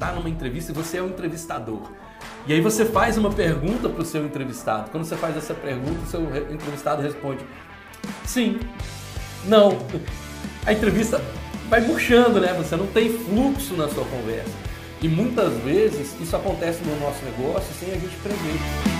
está numa entrevista e você é um entrevistador. E aí você faz uma pergunta para o seu entrevistado. Quando você faz essa pergunta, o seu entrevistado responde sim, não. A entrevista vai murchando, né? Você não tem fluxo na sua conversa. E muitas vezes isso acontece no nosso negócio sem a gente prever.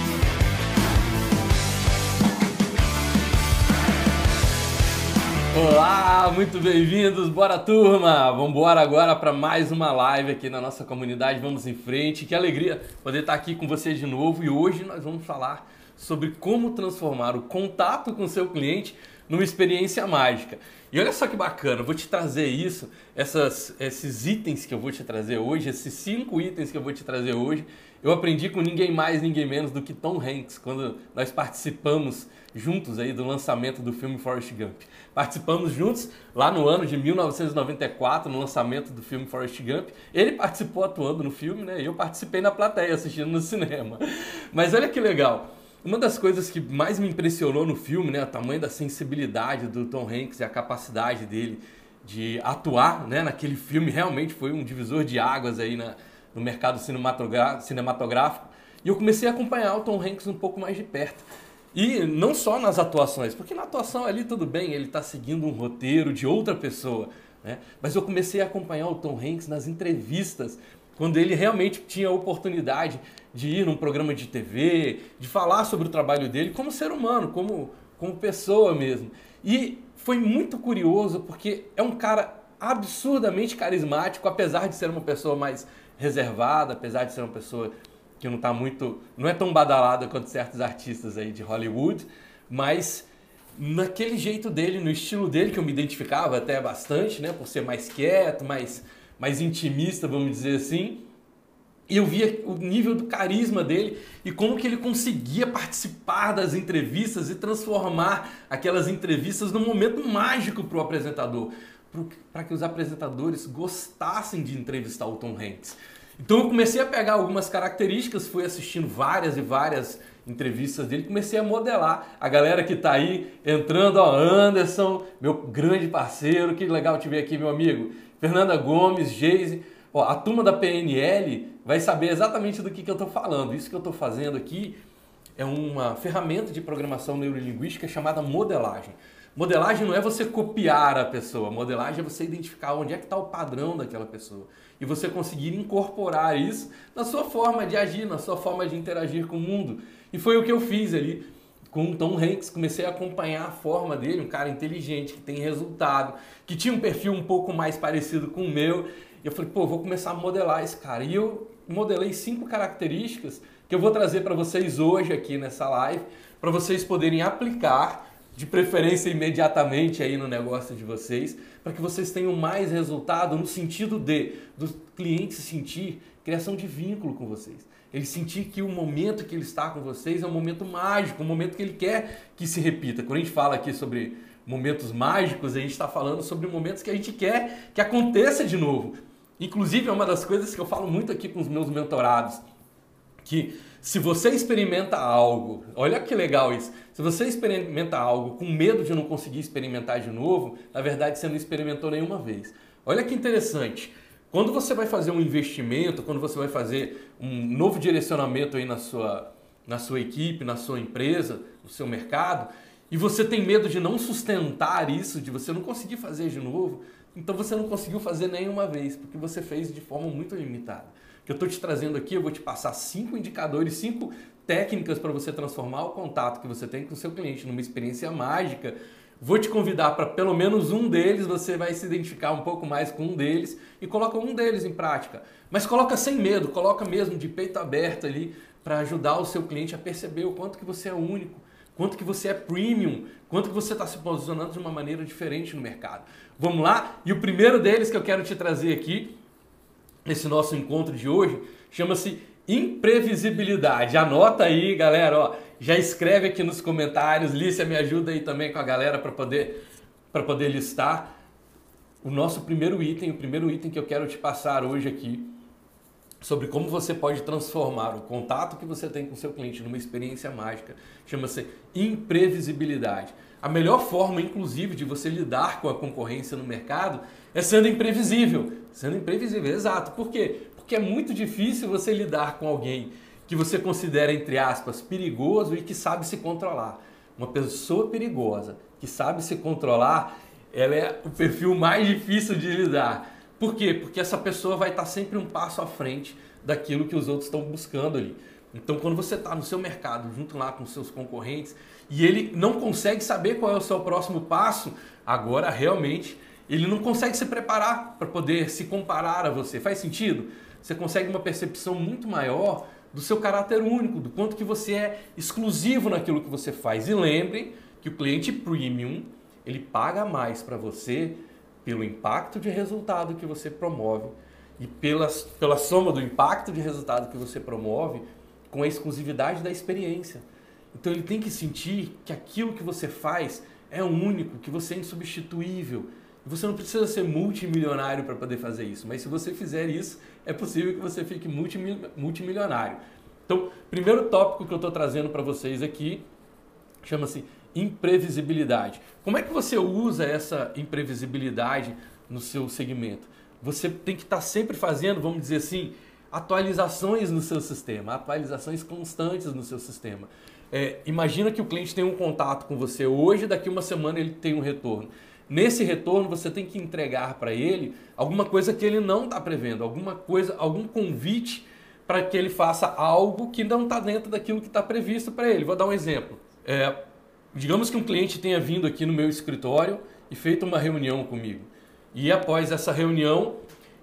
Olá, muito bem-vindos, bora turma! Vamos embora agora para mais uma live aqui na nossa comunidade, vamos em frente. Que alegria poder estar aqui com vocês de novo e hoje nós vamos falar sobre como transformar o contato com seu cliente numa experiência mágica. E olha só que bacana, eu vou te trazer isso, essas, esses itens que eu vou te trazer hoje, esses cinco itens que eu vou te trazer hoje, eu aprendi com ninguém mais, ninguém menos do que Tom Hanks, quando nós participamos juntos aí do lançamento do filme Forrest Gump. Participamos juntos lá no ano de 1994, no lançamento do filme Forrest Gump. Ele participou atuando no filme, né? E eu participei na plateia assistindo no cinema. Mas olha que legal. Uma das coisas que mais me impressionou no filme, né, o tamanho da sensibilidade do Tom Hanks e a capacidade dele de atuar, né, naquele filme realmente foi um divisor de águas aí na, no mercado cinematográfico. E eu comecei a acompanhar o Tom Hanks um pouco mais de perto. E não só nas atuações, porque na atuação ali tudo bem, ele está seguindo um roteiro de outra pessoa. Né? Mas eu comecei a acompanhar o Tom Hanks nas entrevistas, quando ele realmente tinha a oportunidade de ir num programa de TV, de falar sobre o trabalho dele como ser humano, como, como pessoa mesmo. E foi muito curioso porque é um cara absurdamente carismático, apesar de ser uma pessoa mais reservada, apesar de ser uma pessoa que não tá muito, não é tão badalada quanto certos artistas aí de Hollywood, mas naquele jeito dele, no estilo dele que eu me identificava até bastante, né, por ser mais quieto, mais mais intimista, vamos dizer assim. E eu via o nível do carisma dele e como que ele conseguia participar das entrevistas e transformar aquelas entrevistas num momento mágico para o apresentador, para que os apresentadores gostassem de entrevistar o Tom Hanks. Então eu comecei a pegar algumas características, fui assistindo várias e várias entrevistas dele, comecei a modelar a galera que está aí entrando, ó, Anderson, meu grande parceiro, que legal te ver aqui, meu amigo. Fernanda Gomes, Geise, ó, a turma da PNL vai saber exatamente do que, que eu estou falando. Isso que eu estou fazendo aqui é uma ferramenta de programação neurolinguística chamada modelagem. Modelagem não é você copiar a pessoa, modelagem é você identificar onde é que está o padrão daquela pessoa e você conseguir incorporar isso na sua forma de agir, na sua forma de interagir com o mundo. E foi o que eu fiz ali com o Tom Hanks, comecei a acompanhar a forma dele, um cara inteligente, que tem resultado, que tinha um perfil um pouco mais parecido com o meu. E eu falei, pô, vou começar a modelar esse cara. E eu modelei cinco características que eu vou trazer para vocês hoje aqui nessa live, para vocês poderem aplicar de preferência imediatamente aí no negócio de vocês, para que vocês tenham mais resultado no sentido de do cliente sentir criação de vínculo com vocês. Ele sentir que o momento que ele está com vocês é um momento mágico, um momento que ele quer que se repita. Quando a gente fala aqui sobre momentos mágicos, a gente está falando sobre momentos que a gente quer que aconteça de novo. Inclusive, é uma das coisas que eu falo muito aqui com os meus mentorados, que se você experimenta algo, olha que legal isso. Se você experimenta algo com medo de não conseguir experimentar de novo, na verdade você não experimentou nenhuma vez. Olha que interessante. Quando você vai fazer um investimento, quando você vai fazer um novo direcionamento aí na sua, na sua equipe, na sua empresa, no seu mercado, e você tem medo de não sustentar isso, de você não conseguir fazer de novo, então você não conseguiu fazer nenhuma vez, porque você fez de forma muito limitada que eu estou te trazendo aqui, eu vou te passar cinco indicadores, cinco técnicas para você transformar o contato que você tem com o seu cliente numa experiência mágica. Vou te convidar para pelo menos um deles, você vai se identificar um pouco mais com um deles e coloca um deles em prática. Mas coloca sem medo, coloca mesmo de peito aberto ali para ajudar o seu cliente a perceber o quanto que você é único, quanto que você é premium, quanto que você está se posicionando de uma maneira diferente no mercado. Vamos lá? E o primeiro deles que eu quero te trazer aqui esse nosso encontro de hoje chama-se imprevisibilidade. Anota aí, galera, ó, já escreve aqui nos comentários, Lícia me ajuda aí também com a galera para poder para poder listar o nosso primeiro item, o primeiro item que eu quero te passar hoje aqui sobre como você pode transformar o contato que você tem com seu cliente numa experiência mágica. Chama-se imprevisibilidade. A melhor forma, inclusive, de você lidar com a concorrência no mercado é sendo imprevisível. Sendo imprevisível, exato. Por quê? Porque é muito difícil você lidar com alguém que você considera, entre aspas, perigoso e que sabe se controlar. Uma pessoa perigosa que sabe se controlar, ela é o perfil mais difícil de lidar. Por quê? Porque essa pessoa vai estar sempre um passo à frente daquilo que os outros estão buscando ali. Então, quando você está no seu mercado, junto lá com seus concorrentes, e ele não consegue saber qual é o seu próximo passo, agora realmente ele não consegue se preparar para poder se comparar a você. Faz sentido? Você consegue uma percepção muito maior do seu caráter único, do quanto que você é exclusivo naquilo que você faz. E lembre que o cliente premium, ele paga mais para você pelo impacto de resultado que você promove e pela, pela soma do impacto de resultado que você promove com a exclusividade da experiência. Então ele tem que sentir que aquilo que você faz é único, que você é insubstituível. Você não precisa ser multimilionário para poder fazer isso, mas se você fizer isso, é possível que você fique multimilionário. Então, primeiro tópico que eu estou trazendo para vocês aqui chama-se imprevisibilidade. Como é que você usa essa imprevisibilidade no seu segmento? Você tem que estar tá sempre fazendo, vamos dizer assim, atualizações no seu sistema, atualizações constantes no seu sistema. É, imagina que o cliente tem um contato com você hoje, daqui uma semana ele tem um retorno. Nesse retorno você tem que entregar para ele alguma coisa que ele não está prevendo, alguma coisa, algum convite para que ele faça algo que não está dentro daquilo que está previsto para ele. Vou dar um exemplo. É, digamos que um cliente tenha vindo aqui no meu escritório e feito uma reunião comigo. E após essa reunião,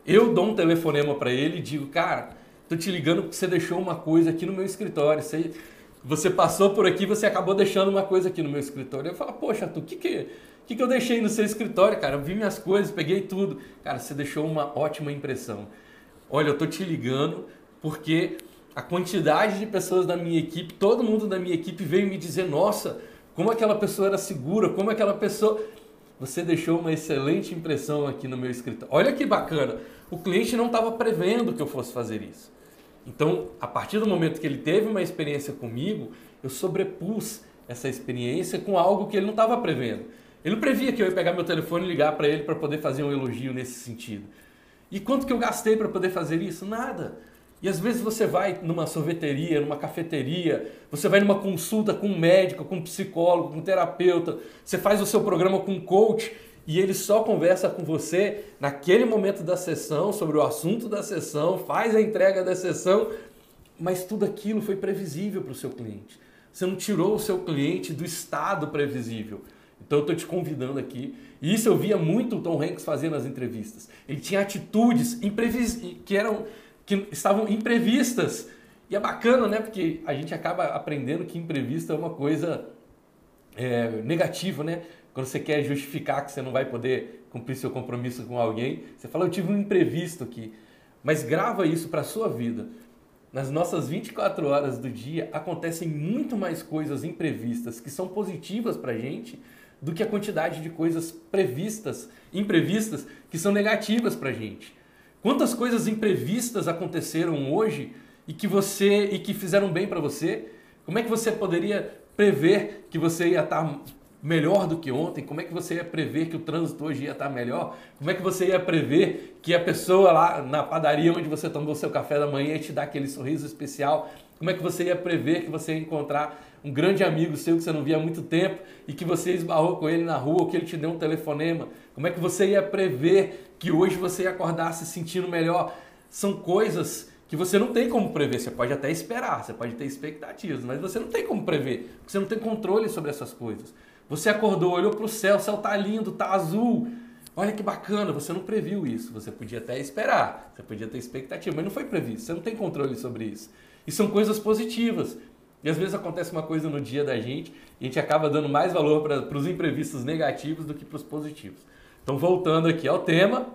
eu dou um telefonema para ele e digo, cara, tô te ligando porque você deixou uma coisa aqui no meu escritório. Você, você passou por aqui, você acabou deixando uma coisa aqui no meu escritório. Eu falo, poxa, tu, o que que que, que eu deixei no seu escritório, cara? Eu vi minhas coisas, peguei tudo. Cara, você deixou uma ótima impressão. Olha, eu tô te ligando porque a quantidade de pessoas da minha equipe, todo mundo da minha equipe veio me dizer: nossa, como aquela pessoa era segura, como aquela pessoa. Você deixou uma excelente impressão aqui no meu escritório. Olha que bacana. O cliente não estava prevendo que eu fosse fazer isso. Então, a partir do momento que ele teve uma experiência comigo, eu sobrepus essa experiência com algo que ele não estava prevendo. Ele não previa que eu ia pegar meu telefone e ligar para ele para poder fazer um elogio nesse sentido. E quanto que eu gastei para poder fazer isso? Nada. E às vezes você vai numa sorveteria, numa cafeteria, você vai numa consulta com um médico, com um psicólogo, com um terapeuta, você faz o seu programa com um coach e ele só conversa com você naquele momento da sessão sobre o assunto da sessão, faz a entrega da sessão, mas tudo aquilo foi previsível para o seu cliente. Você não tirou o seu cliente do estado previsível. Então eu estou te convidando aqui. E isso eu via muito o Tom Hanks fazendo nas entrevistas. Ele tinha atitudes que eram que estavam imprevistas. E é bacana, né? Porque a gente acaba aprendendo que imprevisto é uma coisa é, negativa, né? Quando você quer justificar que você não vai poder cumprir seu compromisso com alguém, você fala, eu tive um imprevisto aqui. Mas grava isso para a sua vida. Nas nossas 24 horas do dia acontecem muito mais coisas imprevistas que são positivas para a gente do que a quantidade de coisas previstas, imprevistas, que são negativas para a gente. Quantas coisas imprevistas aconteceram hoje e que você e que fizeram bem para você? Como é que você poderia prever que você ia estar tá melhor do que ontem? Como é que você ia prever que o trânsito hoje ia estar tá melhor? Como é que você ia prever que a pessoa lá na padaria onde você tomou seu café da manhã ia te dar aquele sorriso especial? Como é que você ia prever que você ia encontrar um grande amigo seu que você não via há muito tempo e que você esbarrou com ele na rua ou que ele te deu um telefonema? Como é que você ia prever que hoje você ia acordar se sentindo melhor? São coisas que você não tem como prever. Você pode até esperar, você pode ter expectativas, mas você não tem como prever, porque você não tem controle sobre essas coisas. Você acordou, olhou para o céu, o céu tá lindo, tá azul. Olha que bacana, você não previu isso. Você podia até esperar, você podia ter expectativa, mas não foi previsto. Você não tem controle sobre isso. E são coisas positivas. E às vezes acontece uma coisa no dia da gente e a gente acaba dando mais valor para os imprevistos negativos do que para os positivos. Então, voltando aqui ao tema,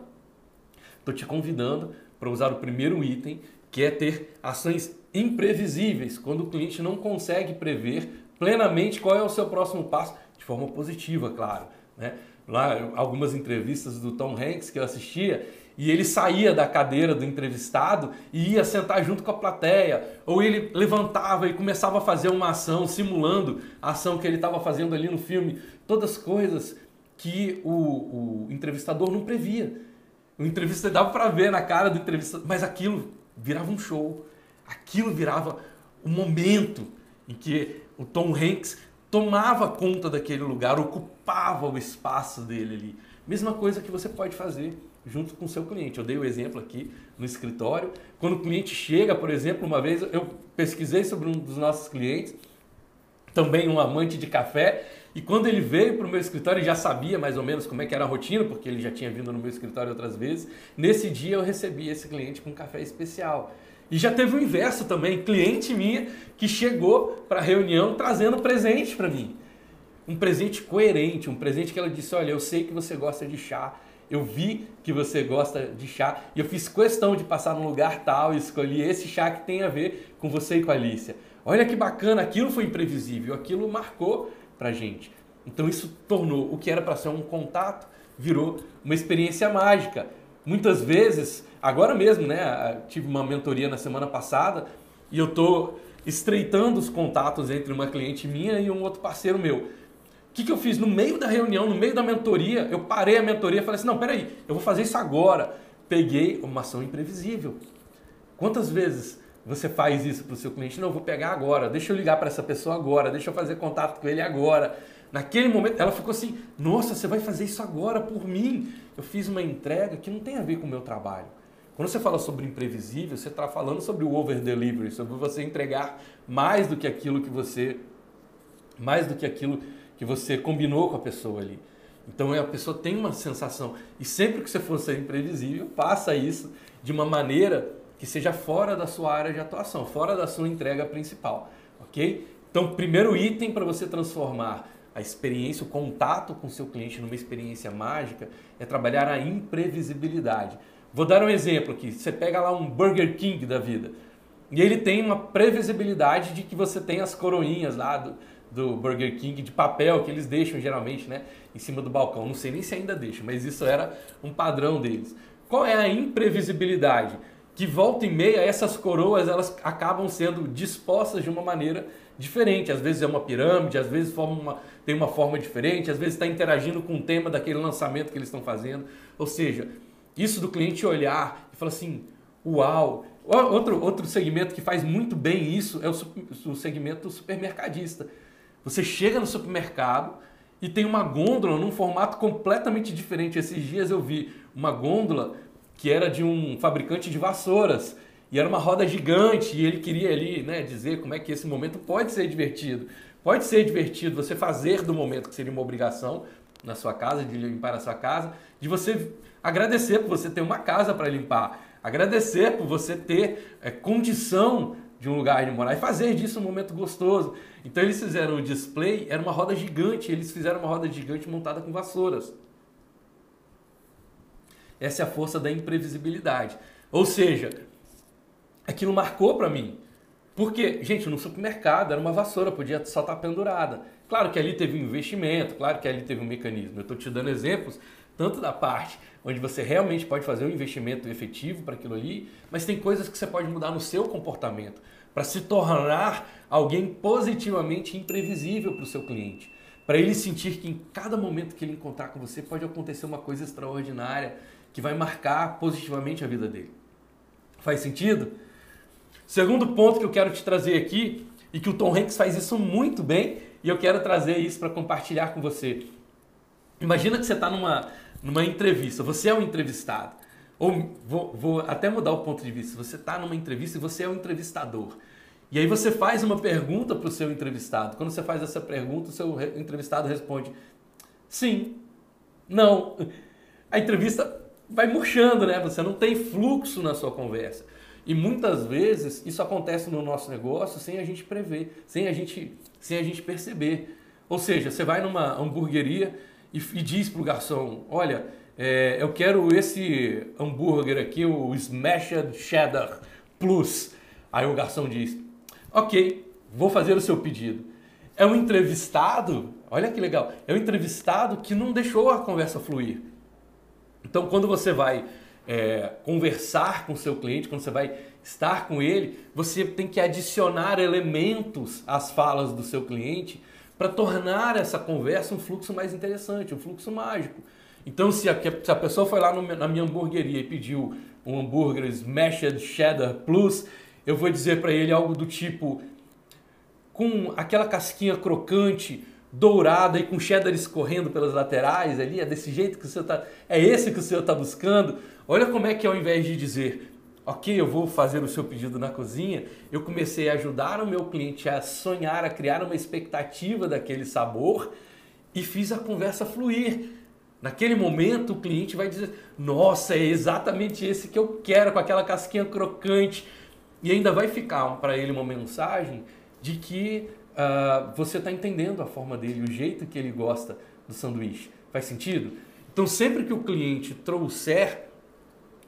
estou te convidando para usar o primeiro item, que é ter ações imprevisíveis, quando o cliente não consegue prever plenamente qual é o seu próximo passo, de forma positiva, claro. Né? Lá, algumas entrevistas do Tom Hanks que eu assistia, e ele saía da cadeira do entrevistado e ia sentar junto com a plateia, ou ele levantava e começava a fazer uma ação simulando a ação que ele estava fazendo ali no filme, todas coisas que o, o entrevistador não previa. O entrevistador dava para ver na cara do entrevistador, mas aquilo virava um show. Aquilo virava o momento em que o Tom Hanks tomava conta daquele lugar, ocupava o espaço dele ali. Mesma coisa que você pode fazer junto com o seu cliente. Eu dei o exemplo aqui no escritório. Quando o cliente chega, por exemplo, uma vez eu pesquisei sobre um dos nossos clientes, também um amante de café, e quando ele veio para o meu escritório, ele já sabia mais ou menos como é que era a rotina, porque ele já tinha vindo no meu escritório outras vezes. Nesse dia eu recebi esse cliente com um café especial. E já teve o inverso também, cliente minha que chegou para a reunião trazendo presente para mim. Um presente coerente, um presente que ela disse: Olha, eu sei que você gosta de chá, eu vi que você gosta de chá e eu fiz questão de passar num lugar tal e escolhi esse chá que tem a ver com você e com a Alicia. Olha que bacana, aquilo foi imprevisível, aquilo marcou pra gente. Então isso tornou o que era para ser um contato virou uma experiência mágica. Muitas vezes Agora mesmo, né? Tive uma mentoria na semana passada e eu tô estreitando os contatos entre uma cliente minha e um outro parceiro meu. O que, que eu fiz? No meio da reunião, no meio da mentoria, eu parei a mentoria e falei assim: não, peraí, eu vou fazer isso agora. Peguei uma ação imprevisível. Quantas vezes você faz isso para o seu cliente? Não, eu vou pegar agora, deixa eu ligar para essa pessoa agora, deixa eu fazer contato com ele agora. Naquele momento, ela ficou assim: nossa, você vai fazer isso agora por mim. Eu fiz uma entrega que não tem a ver com o meu trabalho. Quando você fala sobre imprevisível, você está falando sobre o over delivery, sobre você entregar mais do que aquilo que você mais do que aquilo que você combinou com a pessoa ali. Então a pessoa tem uma sensação e sempre que você for ser imprevisível, faça isso de uma maneira que seja fora da sua área de atuação, fora da sua entrega principal, ok? Então, primeiro item para você transformar a experiência, o contato com o seu cliente numa experiência mágica é trabalhar a imprevisibilidade. Vou dar um exemplo aqui. Você pega lá um Burger King da vida e ele tem uma previsibilidade de que você tem as coroinhas lá do, do Burger King de papel que eles deixam geralmente né, em cima do balcão. Não sei nem se ainda deixam, mas isso era um padrão deles. Qual é a imprevisibilidade? Que volta e meia essas coroas elas acabam sendo dispostas de uma maneira diferente. Às vezes é uma pirâmide, às vezes uma, tem uma forma diferente, às vezes está interagindo com o tema daquele lançamento que eles estão fazendo. Ou seja, isso do cliente olhar e falar assim, uau. Outro, outro segmento que faz muito bem isso é o, o segmento supermercadista. Você chega no supermercado e tem uma gôndola num formato completamente diferente. Esses dias eu vi uma gôndola que era de um fabricante de vassouras e era uma roda gigante e ele queria ali né, dizer como é que esse momento pode ser divertido. Pode ser divertido você fazer do momento que seria uma obrigação na sua casa, de limpar a sua casa, de você Agradecer por você ter uma casa para limpar. Agradecer por você ter é, condição de um lugar de morar e fazer disso um momento gostoso. Então eles fizeram o display, era uma roda gigante, eles fizeram uma roda gigante montada com vassouras. Essa é a força da imprevisibilidade. Ou seja, aquilo marcou para mim. Porque, gente, no supermercado era uma vassoura, podia só estar tá pendurada. Claro que ali teve um investimento, claro que ali teve um mecanismo. Eu estou te dando exemplos tanto da parte onde você realmente pode fazer um investimento efetivo para aquilo ali, mas tem coisas que você pode mudar no seu comportamento para se tornar alguém positivamente imprevisível para o seu cliente. Para ele sentir que em cada momento que ele encontrar com você pode acontecer uma coisa extraordinária que vai marcar positivamente a vida dele. Faz sentido? Segundo ponto que eu quero te trazer aqui, e que o Tom Hanks faz isso muito bem, e eu quero trazer isso para compartilhar com você. Imagina que você está numa, numa entrevista, você é um entrevistado. Ou vou, vou até mudar o ponto de vista. Você está numa entrevista e você é um entrevistador. E aí você faz uma pergunta para o seu entrevistado. Quando você faz essa pergunta, o seu entrevistado responde sim, não. A entrevista vai murchando, né? Você não tem fluxo na sua conversa. E muitas vezes isso acontece no nosso negócio sem a gente prever, sem a gente, sem a gente perceber. Ou seja, você vai numa hamburgueria e, e diz para o garçom: Olha, é, eu quero esse hambúrguer aqui, o Smashed Cheddar Plus. Aí o garçom diz: Ok, vou fazer o seu pedido. É um entrevistado, olha que legal, é um entrevistado que não deixou a conversa fluir. Então, quando você vai é, conversar com o seu cliente, quando você vai estar com ele, você tem que adicionar elementos às falas do seu cliente para tornar essa conversa um fluxo mais interessante, um fluxo mágico. Então, se a, se a pessoa foi lá no, na minha hamburgueria e pediu um hambúrguer Smashed Cheddar Plus, eu vou dizer para ele algo do tipo com aquela casquinha crocante, dourada e com cheddar escorrendo pelas laterais ali, é desse jeito que o senhor tá, é esse que o senhor está buscando. Olha como é que ao invés de dizer, ok, eu vou fazer o seu pedido na cozinha, eu comecei a ajudar o meu cliente a sonhar, a criar uma expectativa daquele sabor e fiz a conversa fluir. Naquele momento o cliente vai dizer, nossa, é exatamente esse que eu quero, com aquela casquinha crocante. E ainda vai ficar para ele uma mensagem de que uh, você está entendendo a forma dele, o jeito que ele gosta do sanduíche. Faz sentido? Então, sempre que o cliente trouxer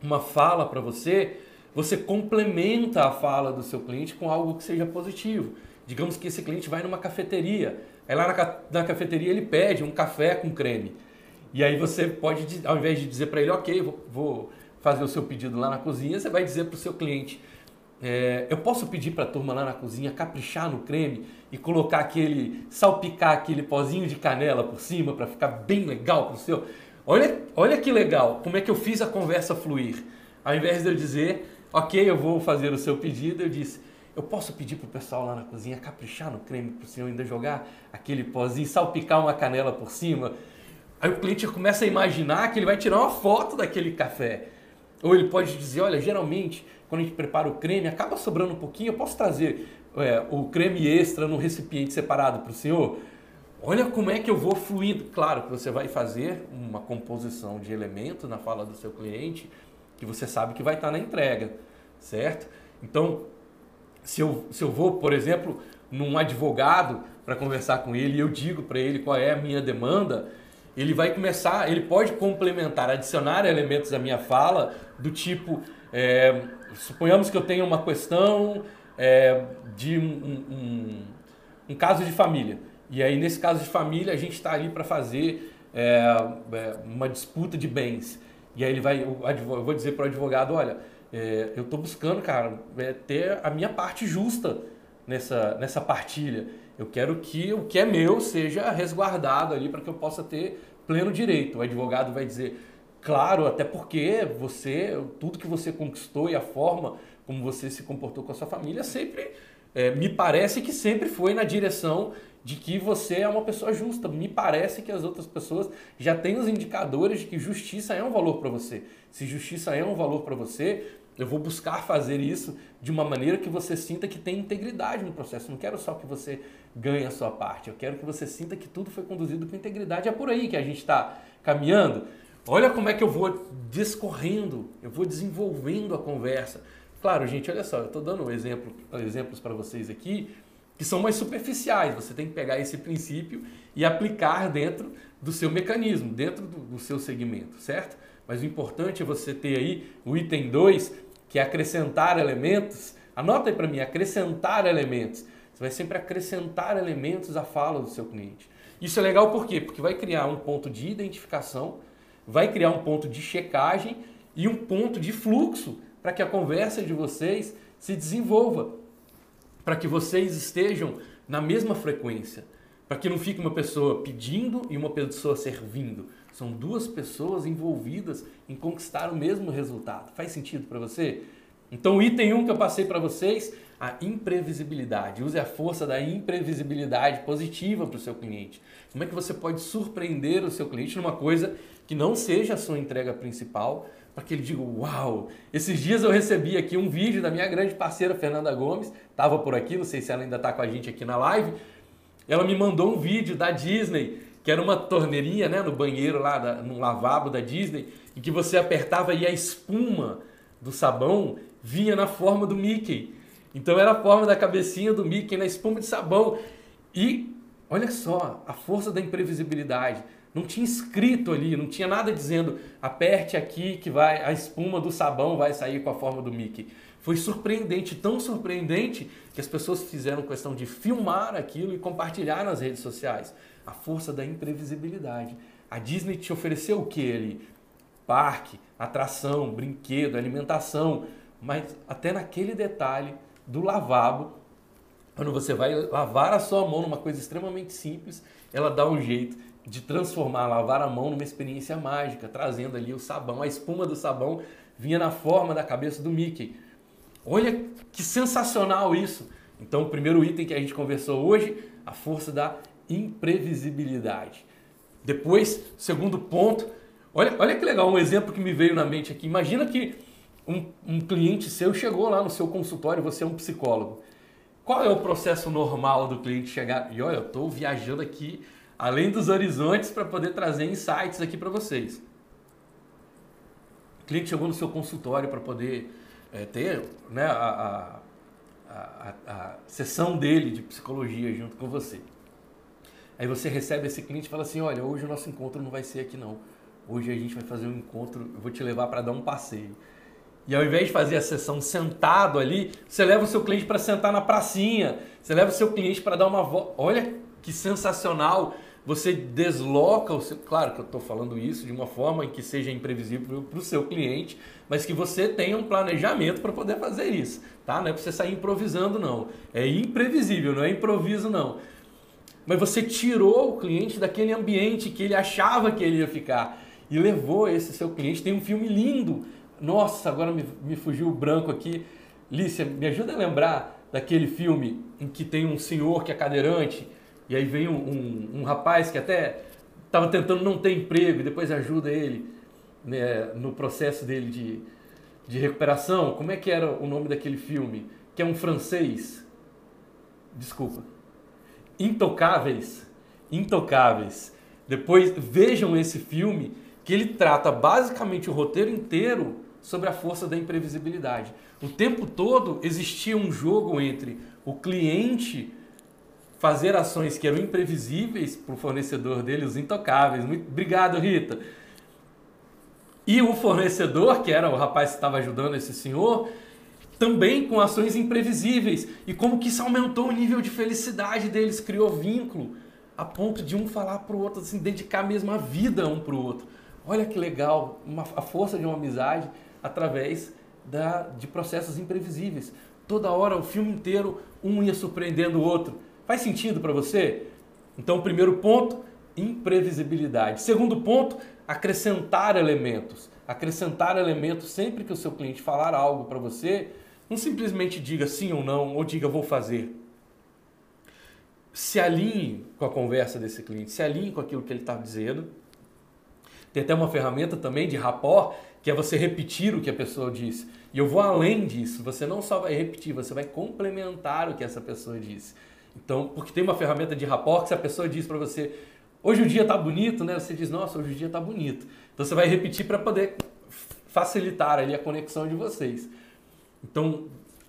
uma fala para você, você complementa a fala do seu cliente com algo que seja positivo. Digamos que esse cliente vai numa cafeteria, aí lá na, na cafeteria ele pede um café com creme. E aí você pode, ao invés de dizer para ele, ok, vou, vou fazer o seu pedido lá na cozinha, você vai dizer para o seu cliente, é, eu posso pedir para a turma lá na cozinha caprichar no creme e colocar aquele, salpicar aquele pozinho de canela por cima para ficar bem legal para o seu. Olha, olha que legal, como é que eu fiz a conversa fluir. Ao invés de eu dizer, ok, eu vou fazer o seu pedido, eu disse, eu posso pedir para o pessoal lá na cozinha caprichar no creme para o senhor ainda jogar aquele pozinho, salpicar uma canela por cima. Aí o cliente começa a imaginar que ele vai tirar uma foto daquele café. Ou ele pode dizer, olha, geralmente quando a gente prepara o creme, acaba sobrando um pouquinho, eu posso trazer é, o creme extra num recipiente separado para o senhor? Olha como é que eu vou fluindo. Claro que você vai fazer uma composição de elementos na fala do seu cliente que você sabe que vai estar na entrega, certo? Então, se eu, se eu vou, por exemplo, num advogado para conversar com ele e eu digo para ele qual é a minha demanda, ele vai começar, ele pode complementar, adicionar elementos à minha fala do tipo, é, suponhamos que eu tenha uma questão é, de um, um, um, caso de família. E aí, nesse caso de família, a gente está ali para fazer é, é, uma disputa de bens. E aí ele vai, eu vou dizer para o advogado, olha, é, eu estou buscando, cara, é, ter a minha parte justa nessa, nessa partilha. Eu quero que o que é meu seja resguardado ali para que eu possa ter pleno direito. O advogado vai dizer, Claro, até porque você, tudo que você conquistou e a forma como você se comportou com a sua família sempre, é, me parece que sempre foi na direção de que você é uma pessoa justa. Me parece que as outras pessoas já têm os indicadores de que justiça é um valor para você. Se justiça é um valor para você, eu vou buscar fazer isso de uma maneira que você sinta que tem integridade no processo. Não quero só que você ganhe a sua parte, eu quero que você sinta que tudo foi conduzido com integridade. É por aí que a gente está caminhando. Olha como é que eu vou discorrendo, eu vou desenvolvendo a conversa. Claro, gente, olha só, eu estou dando exemplo, exemplos para vocês aqui que são mais superficiais. Você tem que pegar esse princípio e aplicar dentro do seu mecanismo, dentro do, do seu segmento, certo? Mas o importante é você ter aí o item 2, que é acrescentar elementos. Anota aí para mim, acrescentar elementos. Você vai sempre acrescentar elementos à fala do seu cliente. Isso é legal por quê? Porque vai criar um ponto de identificação vai criar um ponto de checagem e um ponto de fluxo para que a conversa de vocês se desenvolva, para que vocês estejam na mesma frequência, para que não fique uma pessoa pedindo e uma pessoa servindo. São duas pessoas envolvidas em conquistar o mesmo resultado. Faz sentido para você? Então, item 1 um que eu passei para vocês, a imprevisibilidade. Use a força da imprevisibilidade positiva para o seu cliente. Como é que você pode surpreender o seu cliente numa coisa que não seja a sua entrega principal, para que ele diga: Uau! Esses dias eu recebi aqui um vídeo da minha grande parceira Fernanda Gomes, estava por aqui, não sei se ela ainda está com a gente aqui na live. Ela me mandou um vídeo da Disney, que era uma torneirinha né, no banheiro lá, da, no lavabo da Disney, e que você apertava e a espuma do sabão vinha na forma do Mickey. Então era a forma da cabecinha do Mickey na espuma de sabão. E olha só a força da imprevisibilidade. Não tinha escrito ali, não tinha nada dizendo aperte aqui que vai a espuma do sabão vai sair com a forma do Mickey. Foi surpreendente, tão surpreendente que as pessoas fizeram questão de filmar aquilo e compartilhar nas redes sociais. A força da imprevisibilidade. A Disney te ofereceu o que ali? Parque, atração, brinquedo, alimentação, mas até naquele detalhe do lavabo, quando você vai lavar a sua mão numa coisa extremamente simples, ela dá um jeito de transformar lavar a mão numa experiência mágica, trazendo ali o sabão, a espuma do sabão vinha na forma da cabeça do Mickey. Olha que sensacional isso! Então, o primeiro item que a gente conversou hoje, a força da imprevisibilidade. Depois, segundo ponto, olha, olha que legal, um exemplo que me veio na mente aqui. Imagina que um, um cliente seu chegou lá no seu consultório, você é um psicólogo. Qual é o processo normal do cliente chegar? E olha, eu estou viajando aqui além dos horizontes para poder trazer insights aqui para vocês. O cliente chegou no seu consultório para poder é, ter né, a, a, a, a, sessão dele de psicologia junto com você. Aí você recebe esse cliente e fala assim, olha, hoje o nosso encontro não vai ser aqui não. Hoje a gente vai fazer um encontro, eu vou te levar para dar um passeio. E ao invés de fazer a sessão sentado ali, você leva o seu cliente para sentar na pracinha, você leva o seu cliente para dar uma volta. Olha que sensacional! Você desloca o seu. Claro que eu estou falando isso de uma forma em que seja imprevisível para o seu cliente, mas que você tenha um planejamento para poder fazer isso, tá? Não é para você sair improvisando, não. É imprevisível, não é improviso, não. Mas você tirou o cliente daquele ambiente que ele achava que ele ia ficar e levou esse seu cliente. Tem um filme lindo nossa, agora me, me fugiu o branco aqui. Lícia, me ajuda a lembrar daquele filme em que tem um senhor que é cadeirante e aí vem um, um, rapaz que até estava tentando não ter emprego e depois ajuda ele né, no processo dele de, de recuperação. Como é que era o nome daquele filme? Que é um francês. Desculpa. Intocáveis. Intocáveis. Depois vejam esse filme que ele trata basicamente o roteiro inteiro sobre a força da imprevisibilidade. O tempo todo existia um jogo entre o cliente fazer ações que eram imprevisíveis para o fornecedor dele, os intocáveis. Muito obrigado, Rita. E o fornecedor, que era o rapaz que estava ajudando esse senhor, também com ações imprevisíveis. E como que isso aumentou o nível de felicidade deles, criou vínculo, a ponto de um falar para o outro, assim, dedicar mesmo a vida um para o outro. Olha que legal, uma, a força de uma amizade através da, de processos imprevisíveis. Toda hora, o filme inteiro, um ia surpreendendo o outro. Faz sentido para você? Então, primeiro ponto, imprevisibilidade. Segundo ponto, acrescentar elementos. Acrescentar elementos sempre que o seu cliente falar algo para você, não simplesmente diga sim ou não, ou diga vou fazer. Se alinhe com a conversa desse cliente, se alinhe com aquilo que ele está dizendo. Tem até uma ferramenta também de rapport que é você repetir o que a pessoa disse. E eu vou além disso, você não só vai repetir, você vai complementar o que essa pessoa disse. Então, porque tem uma ferramenta de rapport que se a pessoa diz para você, hoje o dia está bonito, né? Você diz, nossa, hoje o dia está bonito. Então você vai repetir para poder facilitar ali a conexão de vocês. Então,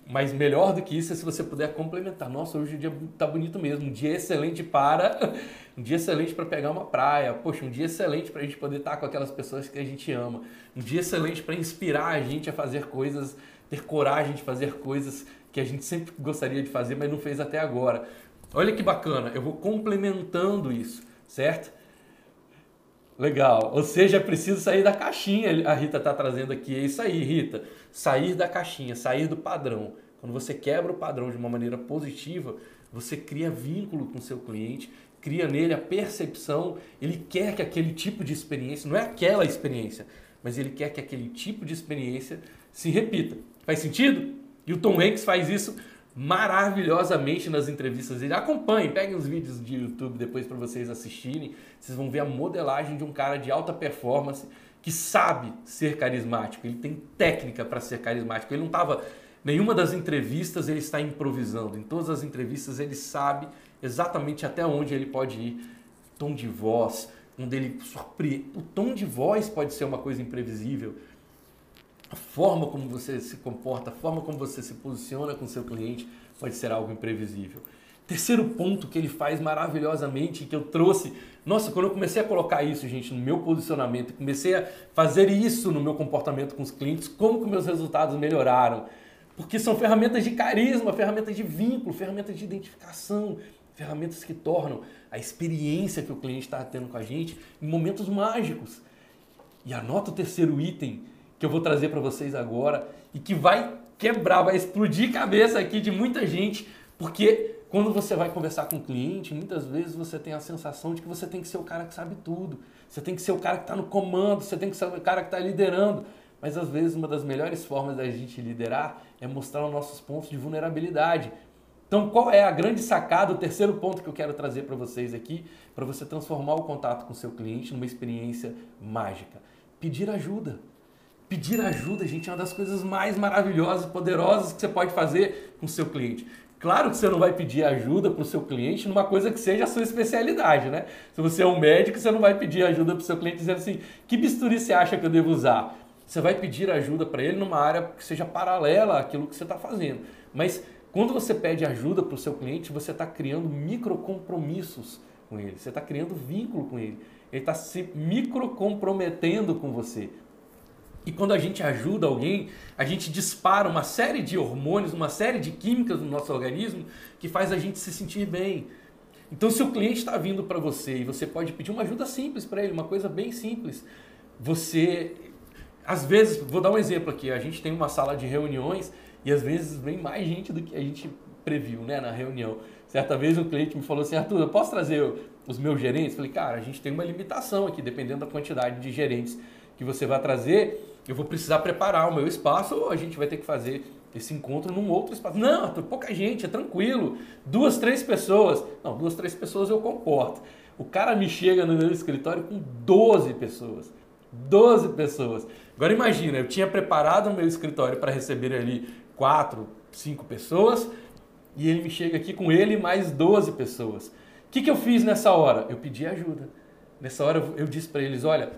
mas melhor do que isso é se você puder complementar. Nossa, hoje o dia está bonito mesmo. Um dia excelente para. Um dia excelente para pegar uma praia. Poxa, um dia excelente para a gente poder estar com aquelas pessoas que a gente ama. Um dia excelente para inspirar a gente a fazer coisas, ter coragem de fazer coisas que a gente sempre gostaria de fazer, mas não fez até agora. Olha que bacana, eu vou complementando isso, certo? Legal. Ou seja, é preciso sair da caixinha. A Rita está trazendo aqui. É isso aí, Rita. Sair da caixinha, sair do padrão. Quando você quebra o padrão de uma maneira positiva, você cria vínculo com o seu cliente, cria nele a percepção. Ele quer que aquele tipo de experiência, não é aquela experiência, mas ele quer que aquele tipo de experiência se repita. Faz sentido? E o Tom Hanks faz isso maravilhosamente nas entrevistas dele. Acompanhem, peguem os vídeos de YouTube depois para vocês assistirem. Vocês vão ver a modelagem de um cara de alta performance que sabe ser carismático. Ele tem técnica para ser carismático. Ele não estava nenhuma das entrevistas ele está improvisando. Em todas as entrevistas ele sabe exatamente até onde ele pode ir. Tom de voz, onde ele surpreende. O tom de voz pode ser uma coisa imprevisível a forma como você se comporta, a forma como você se posiciona com seu cliente pode ser algo imprevisível. Terceiro ponto que ele faz maravilhosamente, que eu trouxe. Nossa, quando eu comecei a colocar isso, gente, no meu posicionamento, comecei a fazer isso no meu comportamento com os clientes, como que meus resultados melhoraram? Porque são ferramentas de carisma, ferramentas de vínculo, ferramentas de identificação, ferramentas que tornam a experiência que o cliente está tendo com a gente em momentos mágicos. E anota o terceiro item, que eu vou trazer para vocês agora e que vai quebrar, vai explodir cabeça aqui de muita gente, porque quando você vai conversar com o cliente, muitas vezes você tem a sensação de que você tem que ser o cara que sabe tudo. Você tem que ser o cara que está no comando, você tem que ser o cara que está liderando. Mas às vezes uma das melhores formas da gente liderar é mostrar os nossos pontos de vulnerabilidade. Então, qual é a grande sacada, o terceiro ponto que eu quero trazer para vocês aqui, para você transformar o contato com seu cliente numa experiência mágica? Pedir ajuda. Pedir ajuda, gente, é uma das coisas mais maravilhosas, poderosas que você pode fazer com o seu cliente. Claro que você não vai pedir ajuda para o seu cliente numa coisa que seja a sua especialidade, né? Se você é um médico, você não vai pedir ajuda para o seu cliente dizendo assim: que bisturi você acha que eu devo usar? Você vai pedir ajuda para ele numa área que seja paralela àquilo que você está fazendo. Mas quando você pede ajuda para o seu cliente, você está criando micro compromissos com ele, você está criando vínculo com ele. Ele está se micro comprometendo com você. E quando a gente ajuda alguém, a gente dispara uma série de hormônios, uma série de químicas no nosso organismo que faz a gente se sentir bem. Então, se o cliente está vindo para você e você pode pedir uma ajuda simples para ele, uma coisa bem simples, você, às vezes, vou dar um exemplo aqui: a gente tem uma sala de reuniões e às vezes vem mais gente do que a gente previu né, na reunião. Certa vez um cliente me falou assim: Arthur, eu posso trazer os meus gerentes? falei, cara, a gente tem uma limitação aqui, dependendo da quantidade de gerentes que você vai trazer eu vou precisar preparar o meu espaço ou a gente vai ter que fazer esse encontro num outro espaço. Não, pouca gente, é tranquilo. Duas, três pessoas. Não, duas, três pessoas eu comporto. O cara me chega no meu escritório com 12 pessoas. 12 pessoas. Agora imagina, eu tinha preparado o meu escritório para receber ali quatro, cinco pessoas e ele me chega aqui com ele mais 12 pessoas. O que, que eu fiz nessa hora? Eu pedi ajuda. Nessa hora eu disse para eles, olha,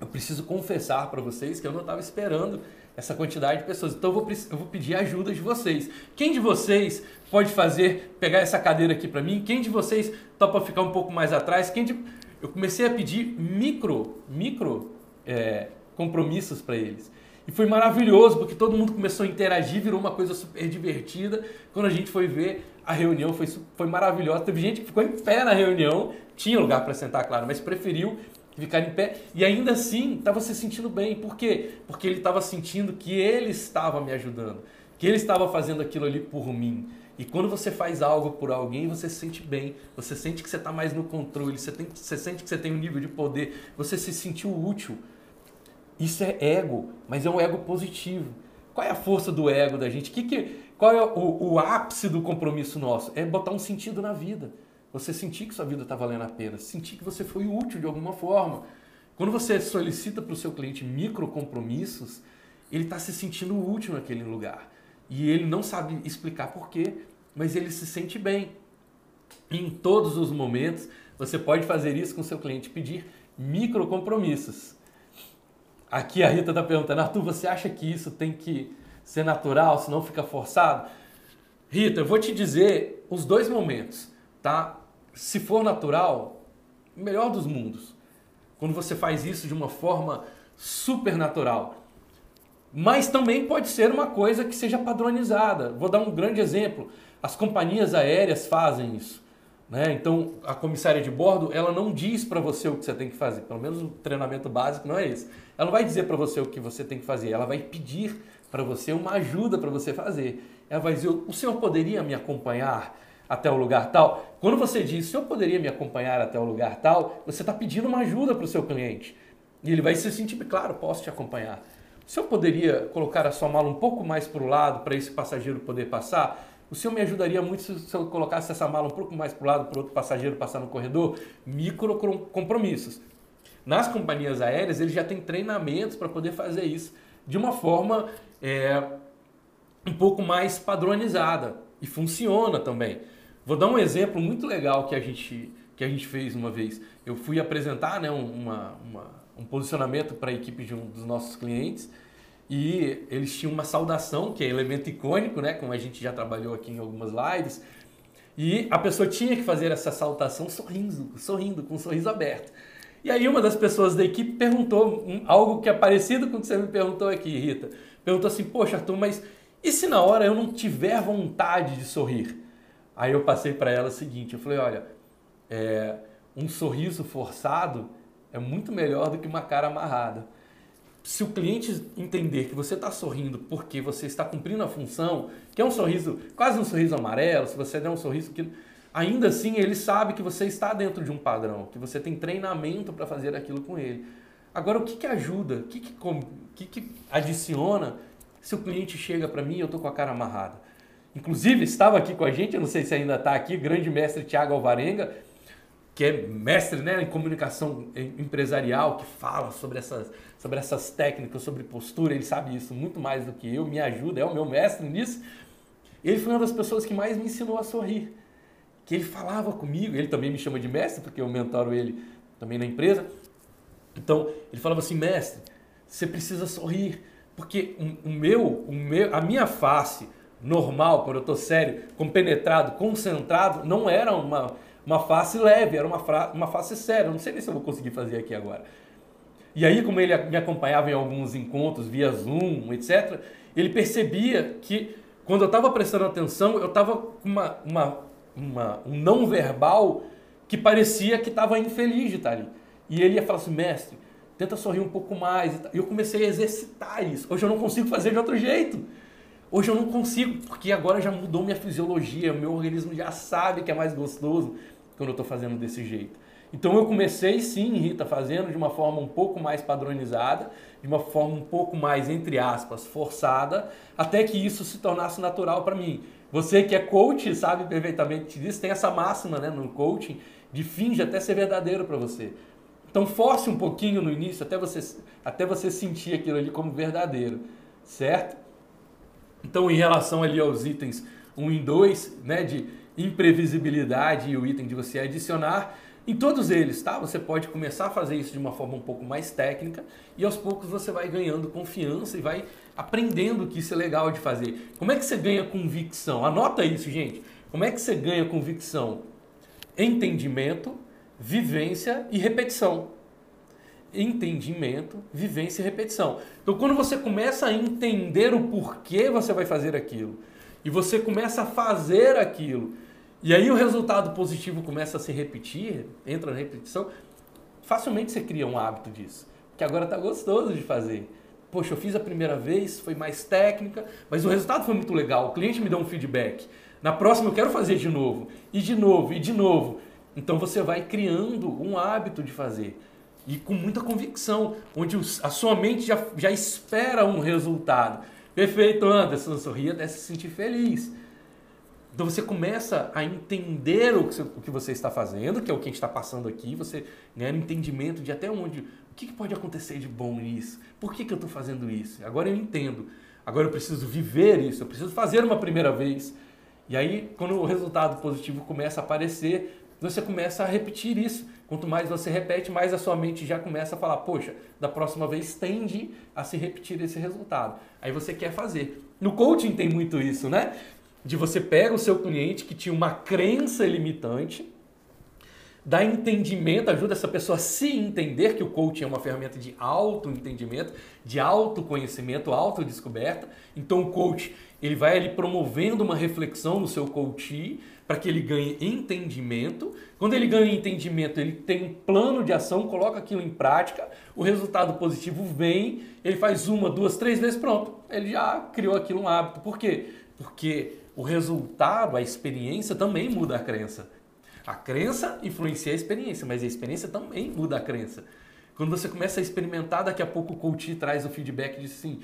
eu preciso confessar para vocês que eu não estava esperando essa quantidade de pessoas. Então eu vou, eu vou pedir ajuda de vocês. Quem de vocês pode fazer, pegar essa cadeira aqui para mim? Quem de vocês topa ficar um pouco mais atrás? Quem de... Eu comecei a pedir micro, micro é, compromissos para eles. E foi maravilhoso, porque todo mundo começou a interagir, virou uma coisa super divertida. Quando a gente foi ver, a reunião foi, foi maravilhosa. Teve gente que ficou em pé na reunião, tinha lugar para sentar, claro, mas preferiu ficar em pé e ainda assim estava se sentindo bem. Por quê? Porque ele estava sentindo que ele estava me ajudando, que ele estava fazendo aquilo ali por mim. E quando você faz algo por alguém, você se sente bem, você sente que você está mais no controle, você, tem, você sente que você tem um nível de poder, você se sentiu útil. Isso é ego, mas é um ego positivo. Qual é a força do ego da gente? Que que, qual é o, o ápice do compromisso nosso? É botar um sentido na vida. Você sentir que sua vida está valendo a pena, sentir que você foi útil de alguma forma. Quando você solicita para o seu cliente micro compromissos, ele está se sentindo útil naquele lugar. E ele não sabe explicar porquê, mas ele se sente bem. em todos os momentos, você pode fazer isso com seu cliente, pedir micro compromissos. Aqui a Rita está perguntando, Arthur, você acha que isso tem que ser natural, senão fica forçado? Rita, eu vou te dizer os dois momentos, tá? Se for natural, melhor dos mundos. Quando você faz isso de uma forma super natural. Mas também pode ser uma coisa que seja padronizada. Vou dar um grande exemplo. As companhias aéreas fazem isso. Né? Então, a comissária de bordo, ela não diz para você o que você tem que fazer. Pelo menos o treinamento básico não é esse. Ela não vai dizer para você o que você tem que fazer. Ela vai pedir para você uma ajuda para você fazer. Ela vai dizer: o senhor poderia me acompanhar? Até o lugar tal. Quando você diz, o senhor poderia me acompanhar até o lugar tal, você está pedindo uma ajuda para o seu cliente. E ele vai se sentir, claro, posso te acompanhar. O senhor poderia colocar a sua mala um pouco mais para o lado para esse passageiro poder passar? O senhor me ajudaria muito se eu colocasse essa mala um pouco mais para o lado para outro passageiro passar no corredor? Micro compromissos. Nas companhias aéreas, eles já têm treinamentos para poder fazer isso de uma forma é, um pouco mais padronizada. E funciona também. Vou dar um exemplo muito legal que a gente, que a gente fez uma vez. Eu fui apresentar né, uma, uma, um posicionamento para a equipe de um dos nossos clientes e eles tinham uma saudação, que é elemento icônico, né, como a gente já trabalhou aqui em algumas lives. E a pessoa tinha que fazer essa saudação sorrindo, sorrindo, com um sorriso aberto. E aí uma das pessoas da equipe perguntou algo que é parecido com o que você me perguntou aqui, Rita. Perguntou assim, poxa, Arthur, mas e se na hora eu não tiver vontade de sorrir? Aí eu passei para ela o seguinte, eu falei, olha, é, um sorriso forçado é muito melhor do que uma cara amarrada. se o cliente entender que você está sorrindo porque você está cumprindo a função, que é um sorriso, quase um sorriso amarelo, se você der um sorriso que ainda assim ele sabe que você está dentro de um padrão, que você tem treinamento para fazer aquilo com ele. Agora, o que, que ajuda? O que, que, que, que adiciona se o cliente chega para mim e eu estou com a cara amarrada? Inclusive, estava aqui com a gente, eu não sei se ainda está aqui, grande mestre Tiago Alvarenga, que é mestre né, em comunicação empresarial, que fala sobre essas, sobre essas técnicas, sobre postura, ele sabe isso muito mais do que eu, me ajuda, é o meu mestre nisso. Ele foi uma das pessoas que mais me ensinou a sorrir. Que ele falava comigo, ele também me chama de mestre, porque eu mentoro ele também na empresa. Então, ele falava assim, mestre, você precisa sorrir, porque o meu, o meu, a minha face normal, quando eu estou sério, compenetrado, concentrado, não era uma, uma face leve, era uma, uma face séria. Eu não sei nem se eu vou conseguir fazer aqui agora. E aí, como ele me acompanhava em alguns encontros via Zoom, etc., ele percebia que quando eu estava prestando atenção, eu estava com uma, uma, uma, um não verbal que parecia que estava infeliz de estar ali. E ele ia falar assim, mestre, tenta sorrir um pouco mais. E eu comecei a exercitar isso. Hoje eu não consigo fazer de outro jeito. Hoje eu não consigo, porque agora já mudou minha fisiologia, meu organismo já sabe que é mais gostoso quando eu estou fazendo desse jeito. Então eu comecei sim, Rita, fazendo de uma forma um pouco mais padronizada, de uma forma um pouco mais, entre aspas, forçada, até que isso se tornasse natural para mim. Você que é coach sabe perfeitamente disso, tem essa máxima né, no coaching de finge até ser verdadeiro para você. Então force um pouquinho no início até você, até você sentir aquilo ali como verdadeiro, certo? Então em relação ali aos itens 1 e 2, né, de imprevisibilidade e o item de você adicionar, em todos eles, tá? Você pode começar a fazer isso de uma forma um pouco mais técnica e aos poucos você vai ganhando confiança e vai aprendendo que isso é legal de fazer. Como é que você ganha convicção? Anota isso, gente. Como é que você ganha convicção? Entendimento, vivência e repetição. Entendimento, vivência e repetição. Então, quando você começa a entender o porquê você vai fazer aquilo e você começa a fazer aquilo, e aí o resultado positivo começa a se repetir, entra na repetição, facilmente você cria um hábito disso. Que agora está gostoso de fazer. Poxa, eu fiz a primeira vez, foi mais técnica, mas o resultado foi muito legal. O cliente me deu um feedback. Na próxima eu quero fazer de novo, e de novo, e de novo. Então você vai criando um hábito de fazer. E com muita convicção, onde a sua mente já, já espera um resultado. Perfeito, Anderson, sorria até se sentir feliz. Então você começa a entender o que você está fazendo, que é o que a gente está passando aqui, você ganha entendimento de até onde, o que pode acontecer de bom nisso, por que, que eu estou fazendo isso? Agora eu entendo, agora eu preciso viver isso, eu preciso fazer uma primeira vez. E aí, quando o resultado positivo começa a aparecer, você começa a repetir isso. Quanto mais você repete, mais a sua mente já começa a falar: poxa, da próxima vez tende a se repetir esse resultado. Aí você quer fazer. No coaching tem muito isso, né? De você pega o seu cliente que tinha uma crença limitante, dá entendimento, ajuda essa pessoa a se entender que o coaching é uma ferramenta de autoentendimento, de autoconhecimento, autodescoberta. Então o coach ele vai ali promovendo uma reflexão no seu coachee para que ele ganhe entendimento. Quando ele ganha entendimento, ele tem um plano de ação, coloca aquilo em prática, o resultado positivo vem, ele faz uma, duas, três vezes, pronto. Ele já criou aquilo um hábito. Por quê? Porque o resultado, a experiência também muda a crença. A crença influencia a experiência, mas a experiência também muda a crença. Quando você começa a experimentar, daqui a pouco o coach traz o feedback de assim,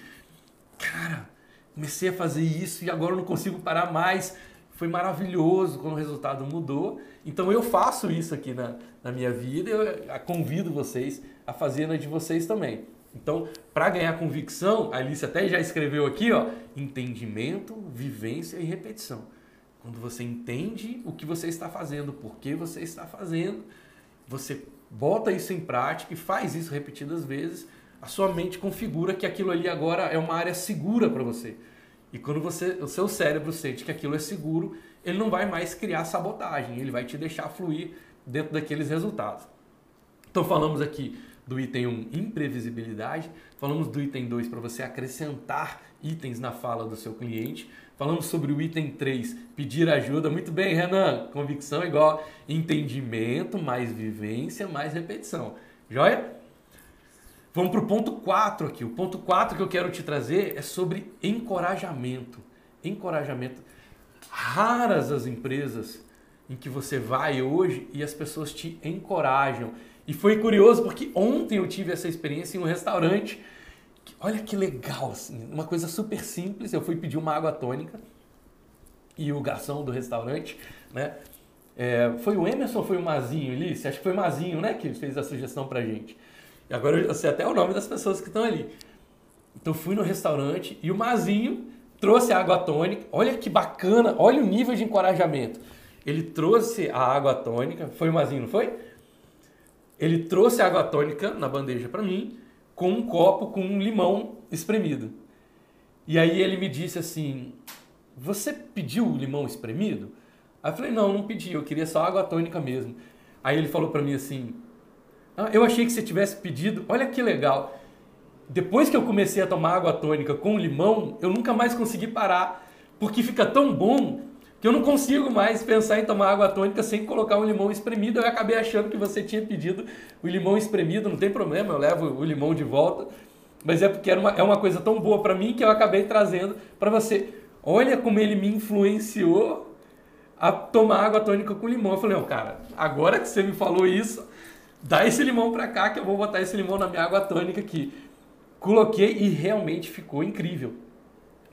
cara, comecei a fazer isso e agora eu não consigo parar mais. Foi maravilhoso quando o resultado mudou. Então eu faço isso aqui na, na minha vida eu convido vocês a fazer na de vocês também. Então, para ganhar convicção, a Alice até já escreveu aqui, ó, entendimento, vivência e repetição. Quando você entende o que você está fazendo, por que você está fazendo, você bota isso em prática e faz isso repetidas vezes, a sua mente configura que aquilo ali agora é uma área segura para você. E quando você, o seu cérebro sente que aquilo é seguro, ele não vai mais criar sabotagem, ele vai te deixar fluir dentro daqueles resultados. Então falamos aqui do item 1, imprevisibilidade, falamos do item 2 para você acrescentar itens na fala do seu cliente, falamos sobre o item 3, pedir ajuda. Muito bem, Renan, convicção igual entendimento, mais vivência, mais repetição. Joia? Vamos para o ponto 4 aqui. O ponto 4 que eu quero te trazer é sobre encorajamento. Encorajamento. Raras as empresas em que você vai hoje e as pessoas te encorajam. E foi curioso porque ontem eu tive essa experiência em um restaurante. olha que legal, assim, uma coisa super simples. Eu fui pedir uma água tônica e o garçom do restaurante, né? É, foi o Emerson ou foi o Mazinho, Alice? Acho que foi o Mazinho, né? Que fez a sugestão pra gente. E agora eu sei até o nome das pessoas que estão ali. Então fui no restaurante e o Mazinho trouxe a água tônica. Olha que bacana, olha o nível de encorajamento. Ele trouxe a água tônica, foi o Mazinho, não foi? Ele trouxe a água tônica na bandeja para mim, com um copo com um limão espremido. E aí ele me disse assim: Você pediu limão espremido? Aí eu falei: Não, não pedi, eu queria só água tônica mesmo. Aí ele falou para mim assim: ah, Eu achei que você tivesse pedido, olha que legal. Depois que eu comecei a tomar água tônica com limão, eu nunca mais consegui parar, porque fica tão bom que eu não consigo mais pensar em tomar água tônica sem colocar um limão espremido. Eu acabei achando que você tinha pedido o limão espremido, não tem problema, eu levo o limão de volta. Mas é porque era uma, é uma coisa tão boa para mim que eu acabei trazendo para você. Olha como ele me influenciou a tomar água tônica com limão. Eu falei, não, cara, agora que você me falou isso, dá esse limão para cá que eu vou botar esse limão na minha água tônica aqui. Coloquei e realmente ficou incrível.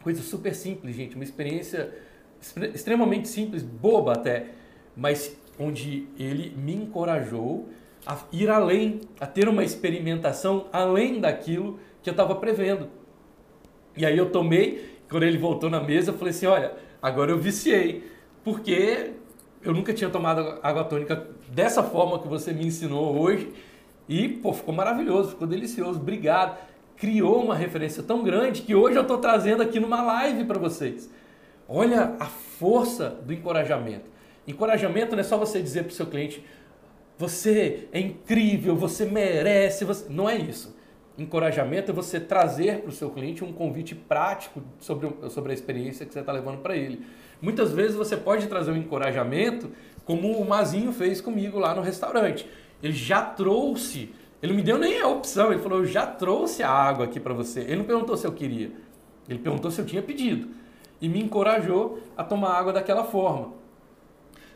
Coisa super simples, gente. Uma experiência extremamente simples, boba até, mas onde ele me encorajou a ir além, a ter uma experimentação além daquilo que eu estava prevendo. E aí eu tomei, quando ele voltou na mesa, eu falei assim: olha, agora eu viciei, porque eu nunca tinha tomado água tônica dessa forma que você me ensinou hoje. E, pô, ficou maravilhoso, ficou delicioso. Obrigado. Criou uma referência tão grande que hoje eu estou trazendo aqui numa live para vocês. Olha a força do encorajamento. Encorajamento não é só você dizer para o seu cliente: você é incrível, você merece. Você... Não é isso. Encorajamento é você trazer para o seu cliente um convite prático sobre, sobre a experiência que você está levando para ele. Muitas vezes você pode trazer um encorajamento, como o Mazinho fez comigo lá no restaurante. Ele já trouxe, ele não me deu nem a opção, ele falou: Eu já trouxe a água aqui para você. Ele não perguntou se eu queria, ele perguntou se eu tinha pedido e me encorajou a tomar água daquela forma.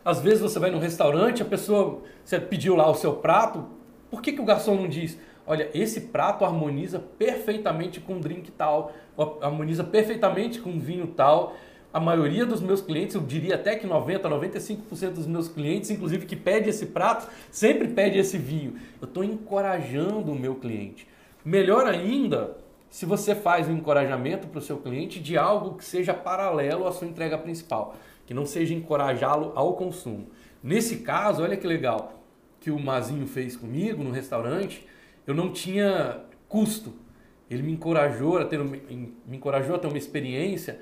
Às vezes você vai num restaurante, a pessoa, você pediu lá o seu prato, por que, que o garçom não diz, olha, esse prato harmoniza perfeitamente com um drink tal, harmoniza perfeitamente com um vinho tal. A maioria dos meus clientes, eu diria até que 90, 95% dos meus clientes, inclusive que pede esse prato, sempre pede esse vinho. Eu estou encorajando o meu cliente. Melhor ainda, se você faz um encorajamento para o seu cliente de algo que seja paralelo à sua entrega principal, que não seja encorajá-lo ao consumo. Nesse caso, olha que legal, que o Mazinho fez comigo no restaurante, eu não tinha custo. Ele me encorajou a ter, me encorajou a ter uma experiência.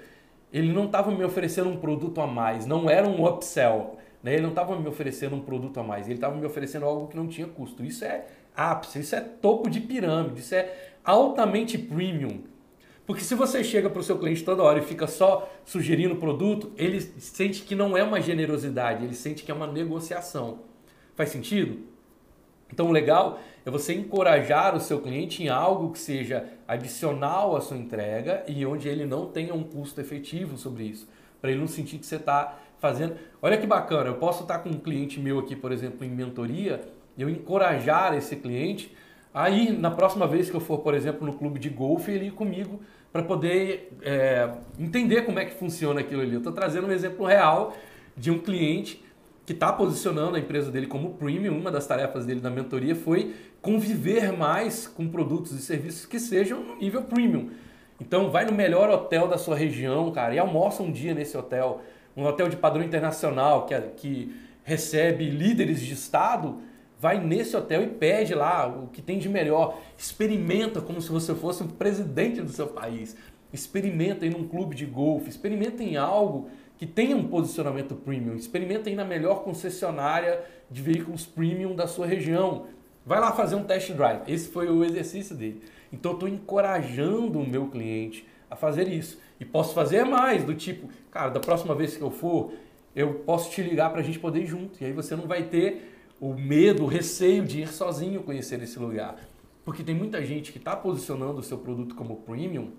Ele não estava me oferecendo um produto a mais, não era um upsell. Né? Ele não estava me oferecendo um produto a mais, ele estava me oferecendo algo que não tinha custo. Isso é ápice, isso é topo de pirâmide, isso é altamente premium. Porque se você chega para o seu cliente toda hora e fica só sugerindo produto, ele sente que não é uma generosidade, ele sente que é uma negociação. Faz sentido? Então, legal é você encorajar o seu cliente em algo que seja adicional à sua entrega e onde ele não tenha um custo efetivo sobre isso, para ele não sentir que você está fazendo. Olha que bacana, eu posso estar com um cliente meu aqui, por exemplo, em mentoria, eu encorajar esse cliente Aí, na próxima vez que eu for, por exemplo, no clube de golfe, ele ir comigo para poder é, entender como é que funciona aquilo ali. Eu estou trazendo um exemplo real de um cliente que está posicionando a empresa dele como premium. Uma das tarefas dele na mentoria foi conviver mais com produtos e serviços que sejam no nível premium. Então, vai no melhor hotel da sua região, cara, e almoça um dia nesse hotel. Um hotel de padrão internacional que, que recebe líderes de estado vai nesse hotel e pede lá o que tem de melhor. Experimenta como se você fosse o presidente do seu país. Experimenta em um clube de golfe, experimenta em algo que tenha um posicionamento premium. Experimenta aí na melhor concessionária de veículos premium da sua região. Vai lá fazer um test drive. Esse foi o exercício dele. Então eu estou encorajando o meu cliente a fazer isso. E posso fazer mais, do tipo, cara, da próxima vez que eu for, eu posso te ligar para a gente poder ir junto. E aí você não vai ter o medo, o receio de ir sozinho conhecer esse lugar. Porque tem muita gente que está posicionando o seu produto como premium,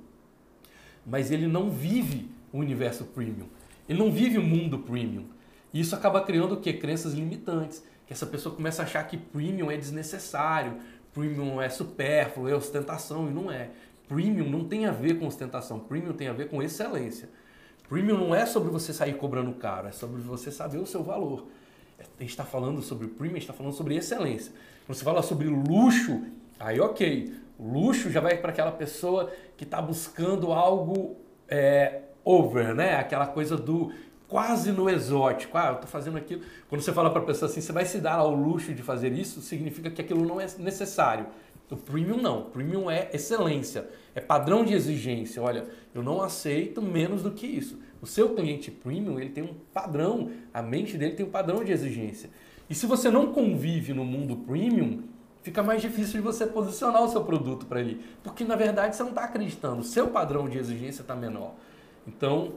mas ele não vive o universo premium. Ele não vive o mundo premium. E isso acaba criando o quê? Crenças limitantes. Que essa pessoa começa a achar que premium é desnecessário, premium é supérfluo, é ostentação, e não é. Premium não tem a ver com ostentação, premium tem a ver com excelência. Premium não é sobre você sair cobrando caro, é sobre você saber o seu valor. A gente está falando sobre premium, a gente está falando sobre excelência. Quando você fala sobre luxo, aí ok. Luxo já vai para aquela pessoa que está buscando algo é, over, né? Aquela coisa do quase no exótico. Ah, eu estou fazendo aquilo. Quando você fala para a pessoa assim, você vai se dar ao luxo de fazer isso, significa que aquilo não é necessário. O premium não. O premium é excelência, é padrão de exigência. Olha, eu não aceito menos do que isso. O seu cliente premium, ele tem um padrão, a mente dele tem um padrão de exigência. E se você não convive no mundo premium, fica mais difícil de você posicionar o seu produto para ele. Porque na verdade você não está acreditando, o seu padrão de exigência está menor. Então,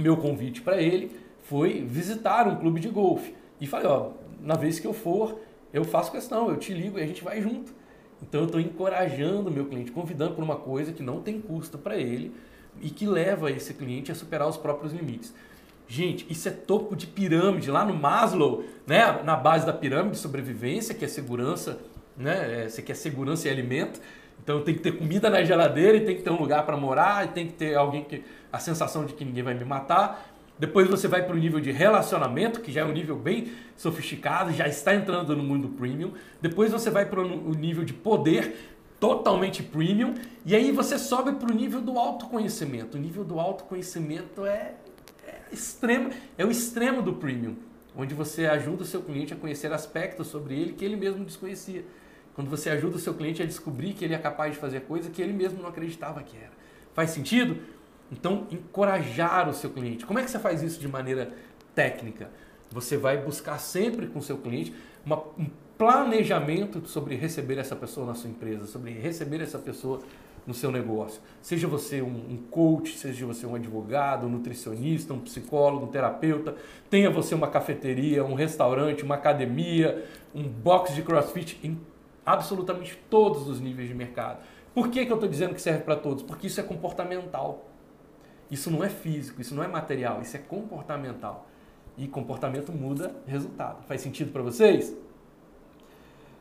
meu convite para ele foi visitar um clube de golfe. E falei, ó, na vez que eu for, eu faço questão, eu te ligo e a gente vai junto. Então eu estou encorajando o meu cliente, convidando para uma coisa que não tem custo para ele e que leva esse cliente a superar os próprios limites. Gente, isso é topo de pirâmide, lá no Maslow, né, na base da pirâmide de sobrevivência, que é segurança, né, é, você quer segurança e alimento, então tem que ter comida na geladeira e tem que ter um lugar para morar e tem que ter alguém que a sensação de que ninguém vai me matar. Depois você vai para o nível de relacionamento, que já é um nível bem sofisticado, já está entrando no mundo premium. Depois você vai para o nível de poder, totalmente premium. E aí você sobe para o nível do autoconhecimento. O nível do autoconhecimento é, é extremo, é o extremo do premium, onde você ajuda o seu cliente a conhecer aspectos sobre ele que ele mesmo desconhecia. Quando você ajuda o seu cliente a descobrir que ele é capaz de fazer coisa que ele mesmo não acreditava que era. Faz sentido? Então, encorajar o seu cliente. Como é que você faz isso de maneira técnica? Você vai buscar sempre com o seu cliente uma, um planejamento sobre receber essa pessoa na sua empresa, sobre receber essa pessoa no seu negócio. Seja você um, coach, seja você um advogado, um nutricionista, um psicólogo, um terapeuta, tenha você uma cafeteria, um restaurante, uma academia, um box de crossfit, em absolutamente todos os níveis de mercado. Por que, que eu estou dizendo que serve para todos? Porque isso é comportamental. Isso não é físico, isso não é material, isso é comportamental. E comportamento muda resultado. Faz sentido para vocês?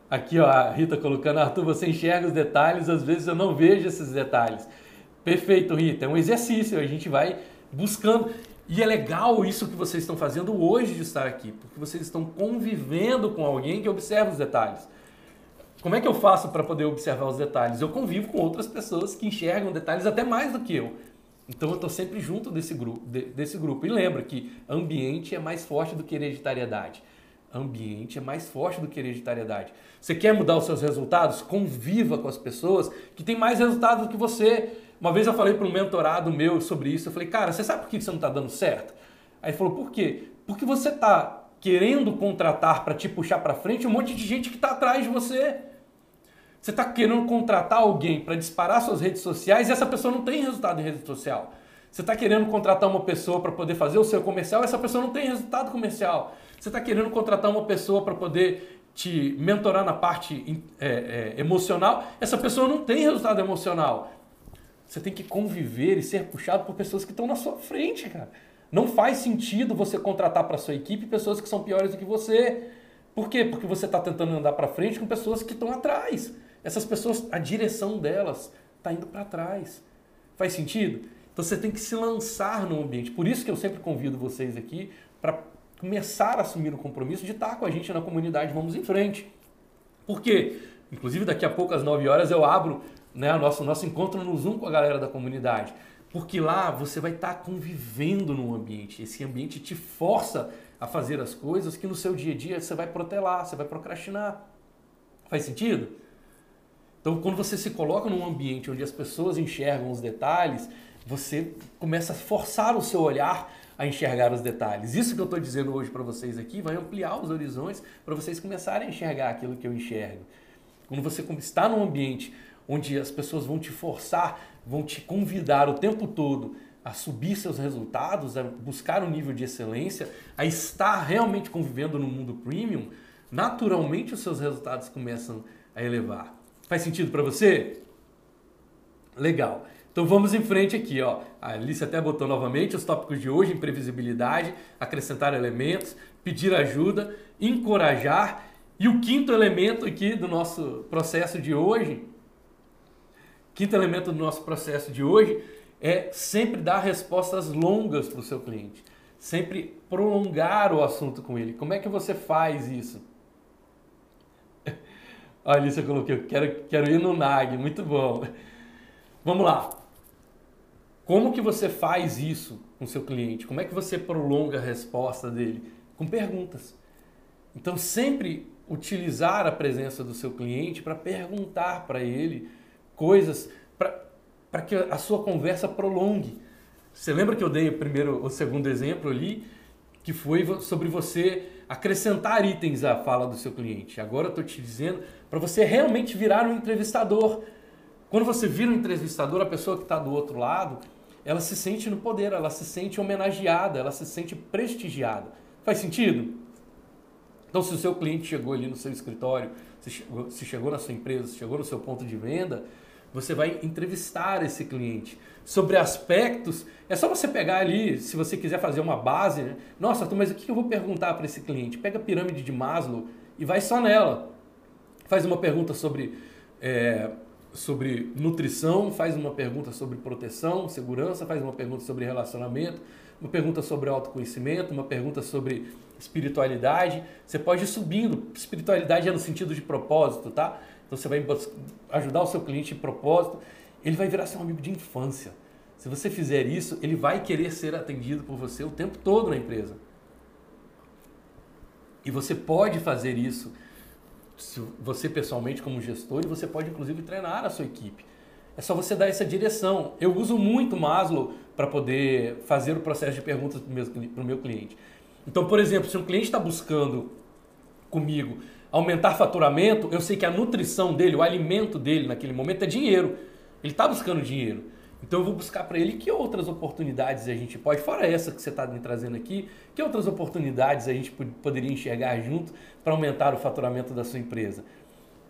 Aqui, ó, a Rita colocando, Arthur, você enxerga os detalhes, às vezes eu não vejo esses detalhes. Perfeito, Rita. É um exercício, a gente vai buscando. E é legal isso que vocês estão fazendo hoje de estar aqui, porque vocês estão convivendo com alguém que observa os detalhes. Como é que eu faço para poder observar os detalhes? Eu convivo com outras pessoas que enxergam detalhes até mais do que eu. Então eu estou sempre junto desse grupo, desse grupo. E lembra que ambiente é mais forte do que hereditariedade. Ambiente é mais forte do que hereditariedade. Você quer mudar os seus resultados? Conviva com as pessoas que têm mais resultados do que você. Uma vez eu falei para um mentorado meu sobre isso. Eu falei, cara, você sabe por que você não está dando certo? Aí ele falou, por quê? Porque você está querendo contratar para te puxar para frente um monte de gente que está atrás de você. Você está querendo contratar alguém para disparar suas redes sociais e essa pessoa não tem resultado em rede social. Você está querendo contratar uma pessoa para poder fazer o seu comercial, essa pessoa não tem resultado comercial. Você está querendo contratar uma pessoa para poder te mentorar na parte é, é, emocional, essa pessoa não tem resultado emocional. Você tem que conviver e ser puxado por pessoas que estão na sua frente, cara. Não faz sentido você contratar para sua equipe pessoas que são piores do que você. Por quê? Porque você está tentando andar para frente com pessoas que estão atrás. Essas pessoas, a direção delas está indo para trás. Faz sentido? Então você tem que se lançar no ambiente. Por isso que eu sempre convido vocês aqui para começar a assumir o compromisso de estar com a gente na comunidade Vamos em Frente. Por quê? Inclusive daqui a pouco às 9 horas eu abro né, o nosso, nosso encontro no Zoom com a galera da comunidade. Porque lá você vai estar convivendo no ambiente. Esse ambiente te força a fazer as coisas que no seu dia a dia você vai protelar, você vai procrastinar. Faz sentido? Então, quando você se coloca num ambiente onde as pessoas enxergam os detalhes, você começa a forçar o seu olhar a enxergar os detalhes. Isso que eu estou dizendo hoje para vocês aqui vai ampliar os horizontes para vocês começarem a enxergar aquilo que eu enxergo. Quando você está num ambiente onde as pessoas vão te forçar, vão te convidar o tempo todo a subir seus resultados, a buscar um nível de excelência, a estar realmente convivendo no mundo premium, naturalmente os seus resultados começam a elevar. Faz sentido para você? Legal. Então vamos em frente aqui, ó. A Alice até botou novamente os tópicos de hoje: imprevisibilidade, acrescentar elementos, pedir ajuda, encorajar. E o quinto elemento aqui do nosso processo de hoje, quinto elemento do nosso processo de hoje é sempre dar respostas longas para o seu cliente, sempre prolongar o assunto com ele. Como é que você faz isso? A Alice colocou, quero, quero ir no NAG, muito bom. Vamos lá. Como que você faz isso com seu cliente? Como é que você prolonga a resposta dele? Com perguntas. Então, sempre utilizar a presença do seu cliente para perguntar para ele coisas para que a sua conversa prolongue. Você lembra que eu dei o primeiro, o segundo exemplo ali, que foi sobre você acrescentar itens à fala do seu cliente. Agora eu estou te dizendo para você realmente virar um entrevistador. Quando você vira um entrevistador, a pessoa que está do outro lado, ela se sente no poder, ela se sente homenageada, ela se sente prestigiada. Faz sentido? Então, se o seu cliente chegou ali no seu escritório, se chegou, se chegou na sua empresa, se chegou no seu ponto de venda, você vai entrevistar esse cliente sobre aspectos. É só você pegar ali, se você quiser fazer uma base, né? nossa, mas o que eu vou perguntar para esse cliente? Pega a pirâmide de Maslow e vai só nela. Faz uma pergunta sobre é, sobre nutrição, faz uma pergunta sobre proteção, segurança, faz uma pergunta sobre relacionamento, uma pergunta sobre autoconhecimento, uma pergunta sobre espiritualidade. Você pode ir subindo. Espiritualidade é no sentido de propósito, tá? Então você vai ajudar o seu cliente em propósito. Ele vai virar seu amigo de infância. Se você fizer isso, ele vai querer ser atendido por você o tempo todo na empresa. E você pode fazer isso você pessoalmente como gestor e você pode inclusive treinar a sua equipe. É só você dar essa direção. Eu uso muito Maslow para poder fazer o processo de perguntas para o meu, cliente. Então, por exemplo, se um cliente está buscando comigo aumentar faturamento, eu sei que a nutrição dele, o alimento dele naquele momento é dinheiro. Ele está buscando dinheiro. Então eu vou buscar para ele que outras oportunidades a gente pode, fora essa que você está me trazendo aqui, que outras oportunidades a gente poderia enxergar junto para aumentar o faturamento da sua empresa?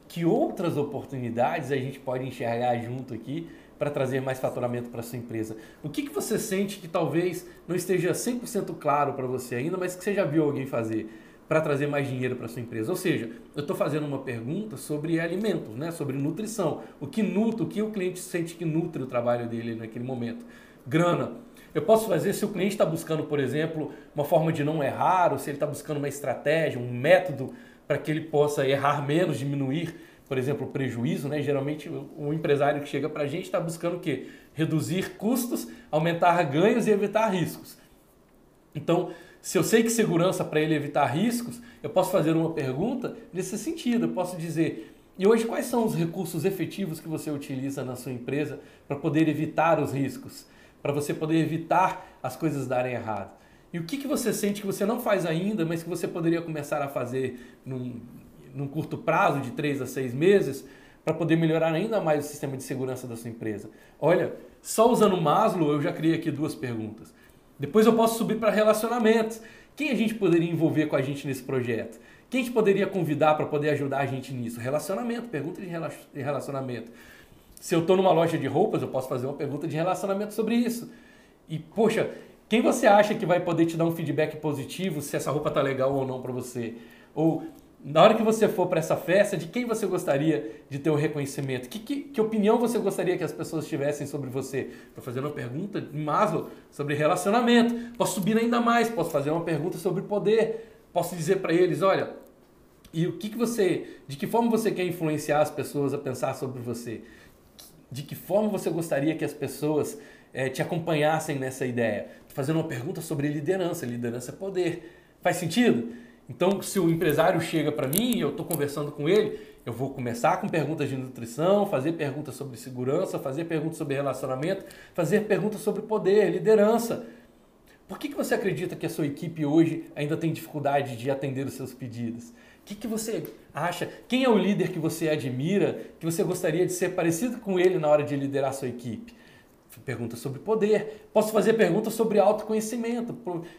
Que outras oportunidades a gente pode enxergar junto aqui para trazer mais faturamento para sua empresa? O que, que você sente que talvez não esteja 100% claro para você ainda, mas que você já viu alguém fazer? Para trazer mais dinheiro para sua empresa. Ou seja, eu estou fazendo uma pergunta sobre alimentos, né? sobre nutrição. O que nutre, o que o cliente sente que nutre o trabalho dele naquele momento. Grana. Eu posso fazer se o cliente está buscando, por exemplo, uma forma de não errar, ou se ele está buscando uma estratégia, um método para que ele possa errar menos, diminuir, por exemplo, o prejuízo. Né? Geralmente o empresário que chega para a gente está buscando o quê? Reduzir custos, aumentar ganhos e evitar riscos. Então, se eu sei que segurança para ele evitar riscos, eu posso fazer uma pergunta nesse sentido. Eu posso dizer: e hoje quais são os recursos efetivos que você utiliza na sua empresa para poder evitar os riscos, para você poder evitar as coisas darem errado? E o que, que você sente que você não faz ainda, mas que você poderia começar a fazer num, num curto prazo, de três a seis meses, para poder melhorar ainda mais o sistema de segurança da sua empresa? Olha, só usando Maslow eu já criei aqui duas perguntas. Depois eu posso subir para relacionamentos. Quem a gente poderia envolver com a gente nesse projeto? Quem a gente poderia convidar para poder ajudar a gente nisso? Relacionamento, pergunta de relacionamento. Se eu estou numa loja de roupas, eu posso fazer uma pergunta de relacionamento sobre isso. E, poxa, quem você acha que vai poder te dar um feedback positivo se essa roupa tá legal ou não para você? Ou na hora que você for para essa festa, de quem você gostaria de ter o reconhecimento? Que, que, que opinião você gostaria que as pessoas tivessem sobre você? Estou fazendo uma pergunta em Maslow sobre relacionamento. Posso subir ainda mais, posso fazer uma pergunta sobre poder. Posso dizer para eles, olha, e o que, que você, de que forma você quer influenciar as pessoas a pensar sobre você? De que forma você gostaria que as pessoas é, te acompanhassem nessa ideia? Fazendo uma pergunta sobre liderança. Liderança é poder. Faz sentido? Então, se o empresário chega para mim e eu estou conversando com ele, eu vou começar com perguntas de nutrição, fazer perguntas sobre segurança, fazer perguntas sobre relacionamento, fazer perguntas sobre poder, liderança. Por que, que você acredita que a sua equipe hoje ainda tem dificuldade de atender os seus pedidos? O que, que você acha? Quem é o líder que você admira, que você gostaria de ser parecido com ele na hora de liderar a sua equipe? Perguntas sobre poder. Posso fazer perguntas sobre autoconhecimento.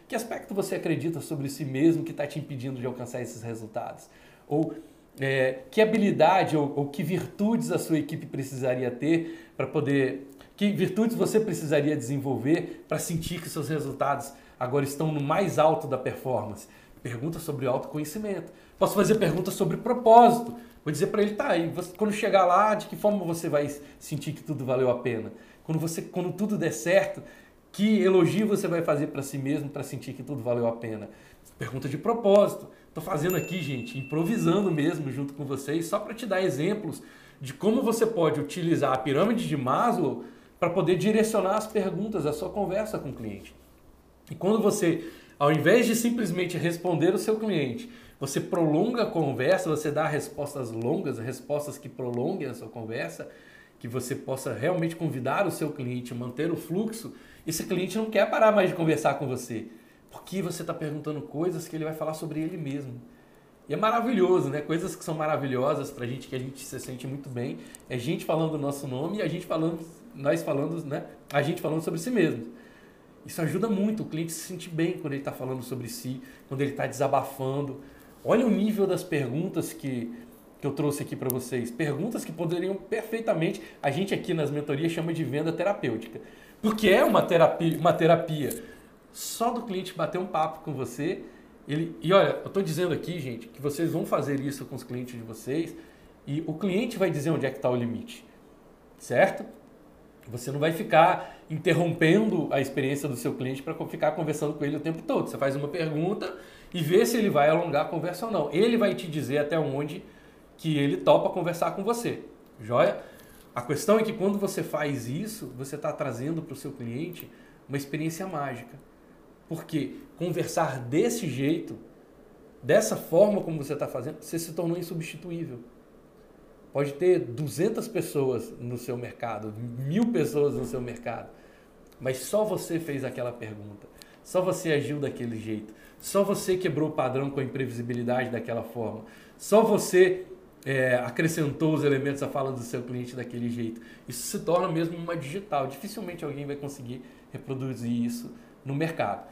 Que aspecto você acredita sobre si mesmo que está te impedindo de alcançar esses resultados? Ou é, que habilidade ou, ou que virtudes a sua equipe precisaria ter para poder. Que virtudes você precisaria desenvolver para sentir que seus resultados agora estão no mais alto da performance? Pergunta sobre autoconhecimento. Posso fazer perguntas sobre propósito. Vou dizer para ele, tá, e você, quando chegar lá, de que forma você vai sentir que tudo valeu a pena? Quando, você, quando tudo der certo, que elogio você vai fazer para si mesmo para sentir que tudo valeu a pena? Pergunta de propósito. Estou fazendo aqui, gente, improvisando mesmo junto com vocês, só para te dar exemplos de como você pode utilizar a pirâmide de Maslow para poder direcionar as perguntas, a sua conversa com o cliente. E quando você, ao invés de simplesmente responder o seu cliente, você prolonga a conversa, você dá respostas longas, respostas que prolonguem a sua conversa, que você possa realmente convidar o seu cliente, manter o fluxo, esse cliente não quer parar mais de conversar com você, porque você está perguntando coisas que ele vai falar sobre ele mesmo. E é maravilhoso, né? Coisas que são maravilhosas para a gente, que a gente se sente muito bem. É gente falando o nosso nome e a gente falando, nós falando, né? A gente falando sobre si mesmo. Isso ajuda muito o cliente se sentir bem quando ele está falando sobre si, quando ele está desabafando. Olha o nível das perguntas que, que eu trouxe aqui para vocês. Perguntas que poderiam perfeitamente, a gente aqui nas mentorias chama de venda terapêutica. Porque é uma terapia, uma terapia. Só do cliente bater um papo com você, ele, e olha, eu estou dizendo aqui, gente, que vocês vão fazer isso com os clientes de vocês e o cliente vai dizer onde é que está o limite, certo? Você não vai ficar interrompendo a experiência do seu cliente para ficar conversando com ele o tempo todo. Você faz uma pergunta e vê se ele vai alongar a conversa ou não. Ele vai te dizer até onde que ele topa conversar com você. Joia? A questão é que quando você faz isso, você está trazendo para o seu cliente uma experiência mágica. Porque conversar desse jeito, dessa forma como você está fazendo, você se tornou insubstituível. Pode ter 200 pessoas no seu mercado, mil pessoas no seu mercado, mas só você fez aquela pergunta, só você agiu daquele jeito, só você quebrou o padrão com a imprevisibilidade daquela forma, só você é, acrescentou os elementos à fala do seu cliente daquele jeito. Isso se torna mesmo uma digital. Dificilmente alguém vai conseguir reproduzir isso no mercado.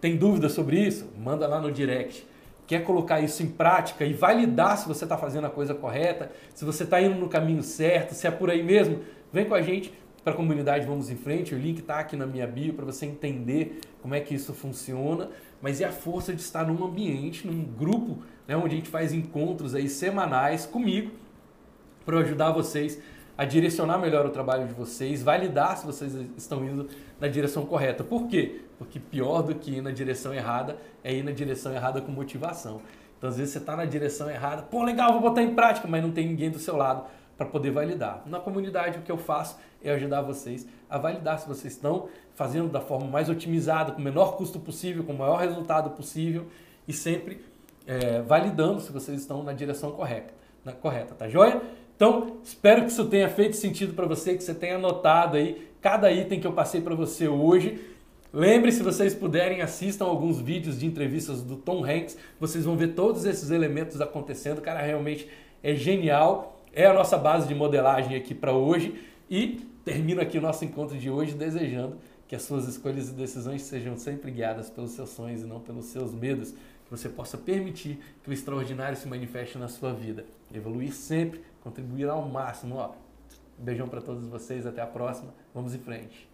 Tem dúvida sobre isso? Manda lá no direct. Quer colocar isso em prática e validar se você está fazendo a coisa correta, se você está indo no caminho certo, se é por aí mesmo? Vem com a gente para a comunidade Vamos em Frente. O link está aqui na minha bio para você entender como é que isso funciona. Mas é a força de estar num ambiente, num grupo, né, onde a gente faz encontros aí semanais comigo para ajudar vocês a direcionar melhor o trabalho de vocês, validar se vocês estão indo na direção correta. Por quê? Porque pior do que ir na direção errada é ir na direção errada com motivação. Então, às vezes, você está na direção errada, pô, legal, vou botar em prática, mas não tem ninguém do seu lado para poder validar. Na comunidade, o que eu faço é ajudar vocês a validar se vocês estão fazendo da forma mais otimizada, com o menor custo possível, com o maior resultado possível e sempre é, validando se vocês estão na direção correta, na, correta, tá joia? Então, espero que isso tenha feito sentido para você, que você tenha anotado aí cada item que eu passei para você hoje. Lembre, se vocês puderem, assistam alguns vídeos de entrevistas do Tom Hanks. Vocês vão ver todos esses elementos acontecendo. O cara realmente é genial. É a nossa base de modelagem aqui para hoje. E termino aqui o nosso encontro de hoje desejando que as suas escolhas e decisões sejam sempre guiadas pelos seus sonhos e não pelos seus medos. Você possa permitir que o extraordinário se manifeste na sua vida. Evoluir sempre contribuir ao máximo. Ó, beijão para todos vocês, até a próxima. Vamos em frente.